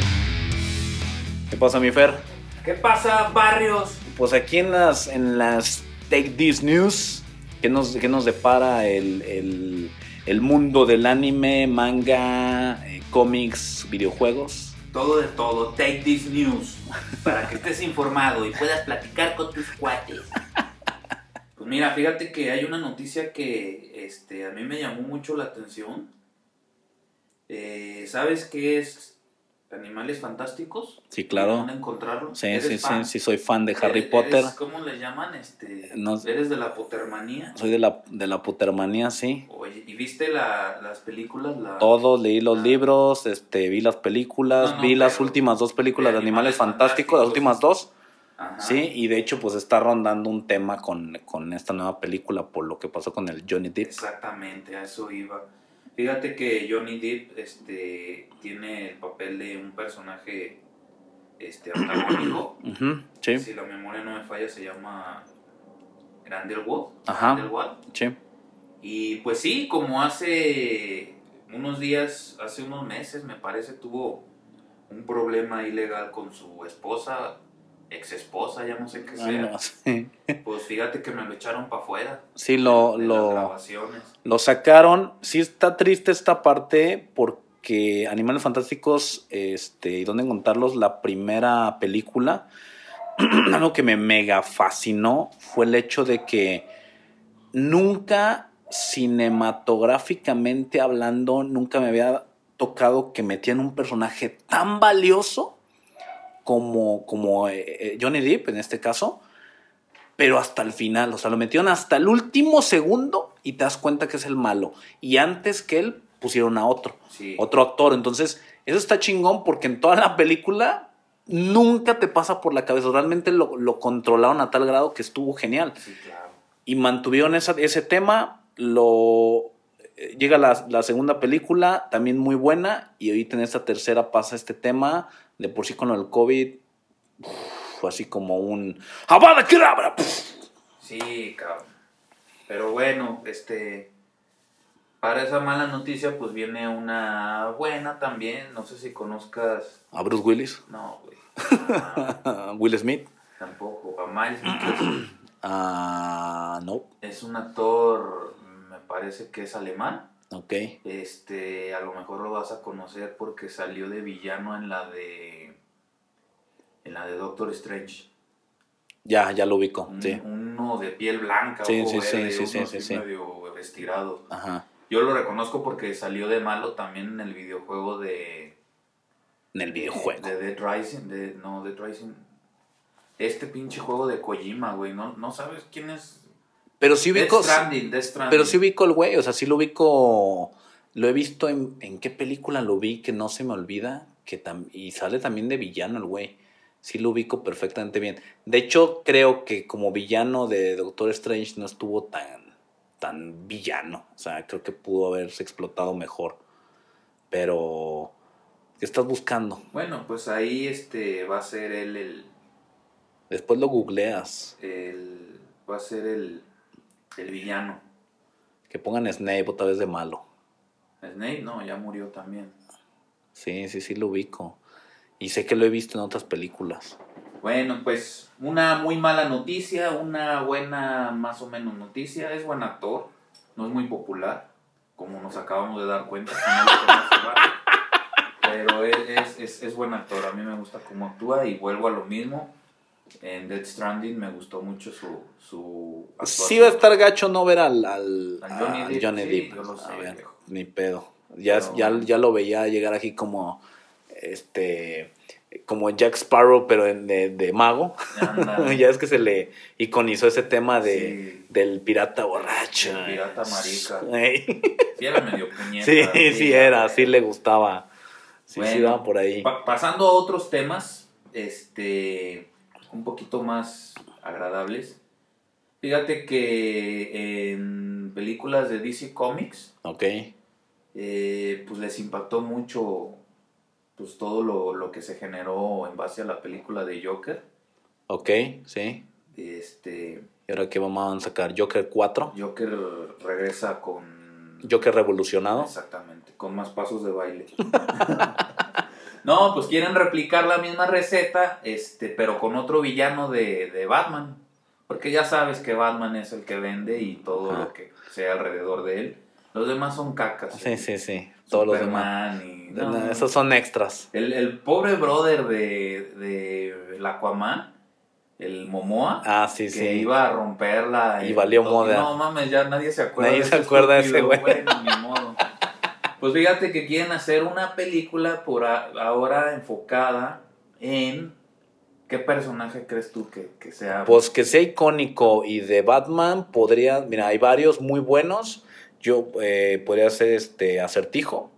S2: ¿Qué pasa, mi Fer?
S1: ¿Qué pasa, Barrios?
S2: Pues aquí en las, en las Take This News, ¿qué nos, qué nos depara el, el- el mundo del anime, manga, eh, cómics, videojuegos?
S1: Todo de todo, Take This News, para que estés informado y puedas platicar con tus cuates. Pues mira, fíjate que hay una noticia que este, a mí me llamó mucho la atención. Eh, ¿Sabes qué es Animales Fantásticos.
S2: Sí, claro.
S1: ¿Dónde encontrarlo?
S2: Sí,
S1: ¿Eres
S2: sí,
S1: fan?
S2: sí, sí, soy fan de Harry
S1: ¿Eres-
S2: Potter.
S1: ¿Cómo le llaman? Este,
S2: No-
S1: ¿Eres de la Pottermanía?
S2: Soy de la, de la putermanía, sí.
S1: Oye, ¿y viste la- las películas? La...
S2: Todos, leí los
S1: Ah.
S2: libros, este, vi las películas,
S1: No, no,
S2: vi las últimas dos películas
S1: de
S2: Animales
S1: Animales
S2: Fantásticos, las últimas dos,
S1: Ajá.
S2: sí, y de hecho pues está rondando un tema con, con esta nueva película por lo que pasó con el Johnny Depp.
S1: Exactamente, a eso iba. Fíjate que Johnny Depp este, tiene el papel de un personaje este, antagónico.
S2: Sí,
S1: Si la memoria no me falla, se llama Grandelwald.
S2: Ajá. Sí.
S1: Y pues sí, como hace unos días, hace unos meses, me parece, tuvo un problema ilegal con su esposa, ex esposa, ya no sé qué
S2: Ay,
S1: sea.
S2: no, sí.
S1: Pues fíjate que me lo echaron para afuera.
S2: Sí, lo,
S1: de las
S2: lo,
S1: grabaciones.
S2: lo sacaron. Sí está triste esta parte porque Animales Fantásticos, este, y dónde encontrarlos, la primera película, algo que me mega fascinó fue el hecho de que nunca cinematográficamente hablando, nunca me había tocado que metían un personaje tan valioso como, como eh, eh, Johnny Depp en este caso, pero hasta el final, o sea, lo metieron hasta el último segundo y te das cuenta que es el malo. Y antes que él pusieron a otro,
S1: Sí.
S2: otro actor. Entonces, eso está chingón porque en toda la película nunca te pasa por la cabeza. Realmente lo, lo controlaron a tal grado que estuvo genial.
S1: Sí, claro.
S2: Y mantuvieron esa- ese tema. Lo eh, llega la, la segunda película, también muy buena. Y ahorita en esta tercera pasa este tema. De por sí con el COVID. Fue así como un. ¡Avada Kedavra!
S1: Sí, cabrón. Pero bueno, este. Para esa mala noticia, pues viene una buena también. No sé si conozcas.
S2: A Bruce Willis.
S1: No, güey. Ah,
S2: Will Smith.
S1: tampoco. A Miles.
S2: Ah, no.
S1: Es un actor, me parece que es alemán.
S2: Ok.
S1: Este, a lo mejor lo vas a conocer porque salió de villano en la de. En la de Doctor Strange.
S2: Ya, ya lo ubico.
S1: Un-
S2: Sí.
S1: Uno de piel blanca,
S2: Sí,
S1: ojo
S2: sí,
S1: verde,
S2: sí, sí.
S1: medio estirado.
S2: Ajá.
S1: Yo lo reconozco porque salió de malo también en el videojuego de.
S2: En el videojuego.
S1: De Dead Rising. De, no, Dead Rising. Este pinche juego de Kojima, güey. ¿No, no sabes quién es?
S2: Pero sí ubico.
S1: Stranding, Stranding.
S2: Pero sí ubico el güey. O sea, sí lo ubico. Lo he visto en. ¿En qué película lo vi? Que no se me olvida. Que tam- y sale también de villano el güey. Sí lo ubico perfectamente bien. De hecho, creo que como villano de Doctor Strange no estuvo tan. tan villano. O sea, creo que pudo haberse explotado mejor. Pero. ¿Qué estás buscando?
S1: Bueno, pues ahí este va a ser él el.
S2: Después lo googleas.
S1: el va a ser el. El villano.
S2: Que pongan Snape otra vez de malo.
S1: Snape, no, ya murió también.
S2: Sí, sí, sí lo ubico. Y sé que lo he visto en otras películas.
S1: Bueno, pues una muy mala noticia, una buena más o menos noticia. Es buen actor, no es muy popular, como nos acabamos de dar cuenta. Pero es, es, es buen actor, a mí me gusta cómo actúa y vuelvo a lo mismo. En Dead Stranding me gustó mucho su, su actuación.
S2: Sí va a estar gacho no ver al, al,
S1: Al Johnny
S2: a
S1: Depp,
S2: Johnny
S1: sí,
S2: Depp.
S1: yo lo sé,
S2: A ver, ni pedo. Ya, ya, ya lo veía llegar aquí como este como Jack Sparrow, pero en- de, de mago. Ya es que se le iconizó ese tema de,
S1: Sí.
S2: del pirata borracho.
S1: El pirata marica. Sí, era medio puñeta.
S2: Sí, sí era, sí le gustaba. Sí, sí daba por ahí.
S1: Pa- pasando a otros temas, este, un poquito más agradables. Fíjate que en películas de DC Comics,
S2: Ok.
S1: eh, pues les impactó mucho pues todo lo, lo que se generó en base a la película de Joker.
S2: Ok, sí.
S1: Este,
S2: ¿Y ahora qué vamos a sacar? Joker 4.
S1: Joker regresa con...
S2: Joker revolucionado.
S1: Exactamente, con más pasos de baile. no, pues quieren replicar la misma receta, este, pero con otro villano de, de Batman. Porque ya sabes que Batman es el que vende y todo
S2: Ajá.
S1: lo que sea alrededor de él. Los demás son cacas.
S2: Sí, sí, sí. Todos los demás.
S1: Y... no, no,
S2: Esos son extras.
S1: El, el pobre brother de, de el Aquaman, el Momoa,
S2: Ah, sí,
S1: que
S2: sí.
S1: iba a romperla.
S2: Y
S1: en
S2: valió moda.
S1: No mames, ya nadie se acuerda.
S2: Nadie
S1: de
S2: se acuerda de ese güey.
S1: Bueno. Pues fíjate que quieren hacer una película por ahora enfocada en qué personaje crees tú que, que sea.
S2: Pues que sea icónico y de Batman podría, mira, hay varios muy buenos. Yo eh, podría ser este acertijo.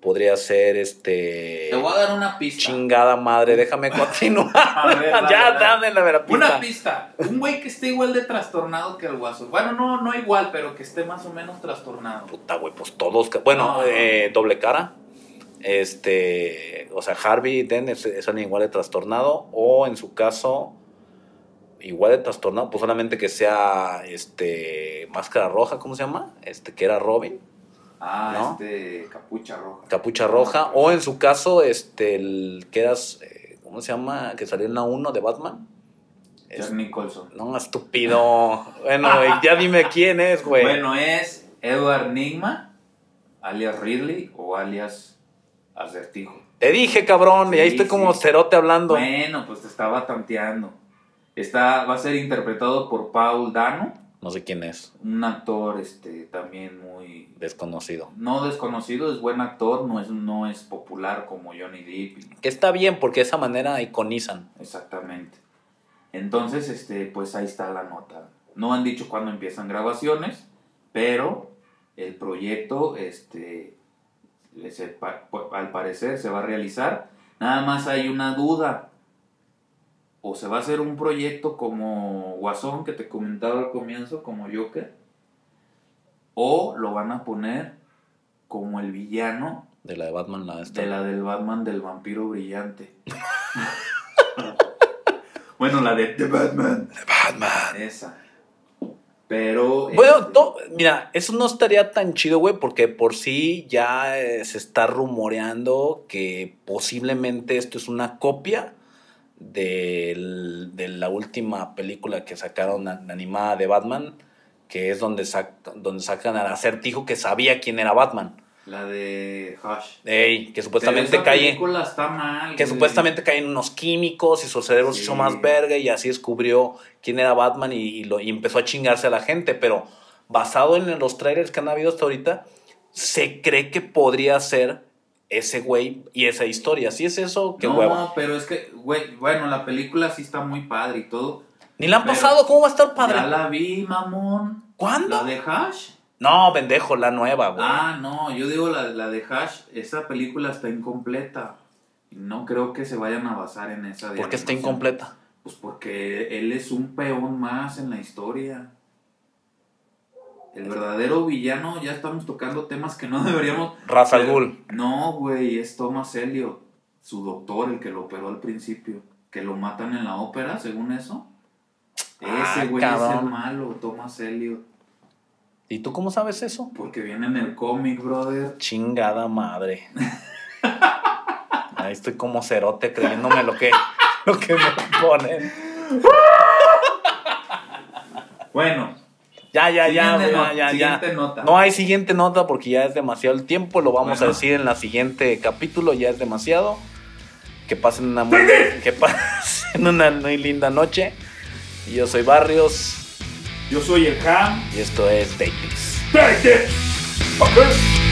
S2: Podría ser este.
S1: Te voy a dar una pista.
S2: Chingada madre, déjame continuar.
S1: A ver, dale,
S2: ya,
S1: dale.
S2: dame la pista.
S1: Una pista. Un güey que esté igual de trastornado que el guaso. Bueno, no, no igual, pero que esté más o menos trastornado.
S2: Puta, güey, pues todos. Bueno,
S1: No.
S2: eh, doble cara. Este. O sea, Harvey Dent es, es alguien igual de trastornado. O en su caso. Igual de trastornado, pues solamente que sea este máscara roja, ¿cómo se llama? Este que era Robin,
S1: Ah,
S2: ¿No?
S1: este capucha roja.
S2: capucha roja, o en su caso, este, el que eras, eh, ¿cómo se llama? Que salió en la 1 de Batman. Es-
S1: Jack Nicholson.
S2: no, estúpido. Bueno, ya dime quién es, güey.
S1: Bueno, es Edward Nigma, alias Ridley o alias Acertijo.
S2: Te dije, cabrón, y ahí
S1: Sí,
S2: estoy como cerote hablando.
S1: Bueno, pues te estaba tanteando. Está, va a ser interpretado por Paul Dano,
S2: No sé quién es,
S1: un actor este, también muy...
S2: desconocido.
S1: No desconocido, es buen actor, no es, no es popular como Johnny Depp.
S2: Que está bien, porque de esa manera iconizan.
S1: Exactamente. Entonces, este, pues ahí está la nota. No han dicho cuándo empiezan grabaciones, pero el proyecto, este, al parecer se va a realizar. Nada más hay una duda. O se va a hacer un proyecto como Guasón, que te comentaba al comienzo, como Joker. O lo van a poner como el villano
S2: De la de Batman, la de esta.
S1: de la del Batman del vampiro brillante. bueno, la de The Batman.
S2: Batman.
S1: Esa. Pero.
S2: Bueno,
S1: este,
S2: to- mira, eso no estaría tan chido, güey, porque por sí ya eh, se está rumoreando que posiblemente esto es una copia del- de la última película que sacaron animada de Batman, que es donde, sac- donde sacan al acertijo que sabía quién era Batman.
S1: La de Hush.
S2: Ey, que supuestamente cae
S1: está mal.
S2: que
S1: güey.
S2: supuestamente caen unos químicos y su cerebro se hizo más verga y así descubrió quién era Batman y, y lo, y empezó a chingarse a la gente. Pero basado en los trailers que han habido hasta ahorita, se cree que podría ser ese güey y esa historia. Si es eso, qué
S1: no,
S2: hueva.
S1: pero es que, güey, bueno, la película sí está muy padre y todo.
S2: Ni la han pasado, ¿cómo va a estar padre?
S1: Ya la vi, mamón.
S2: ¿Cuándo?
S1: ¿La de Hush?
S2: No, pendejo, la nueva, güey.
S1: Ah, no, yo digo la, la de Hash, esa película está incompleta. No creo que se vayan a basar en esa
S2: ¿Por qué está incompleta?
S1: Pues porque él es un peón más en la historia. El verdadero villano, ya estamos tocando temas que no deberíamos.
S2: Ghul.
S1: No, güey, es Thomas Elliot, su doctor, el que lo operó al principio. Que lo matan en la ópera, según eso.
S2: Ah,
S1: Ese güey es el malo, Thomas Elliot.
S2: ¿Y tú cómo sabes eso?
S1: Porque viene en el cómic, brother.
S2: Chingada madre. Ahí estoy como cerote creyéndome lo que, lo que me ponen.
S1: Bueno,
S2: Ya, ya, ya,
S1: Siguiente
S2: ya, ya,
S1: nota.
S2: No hay siguiente nota porque ya es demasiado el tiempo. Lo vamos a decir en la siguiente capítulo. Ya es demasiado. Que pasen una muy, que pasen una muy linda noche. Y yo soy Barrios
S1: yo soy el Ham.
S2: y esto es.
S1: Take it. Okay.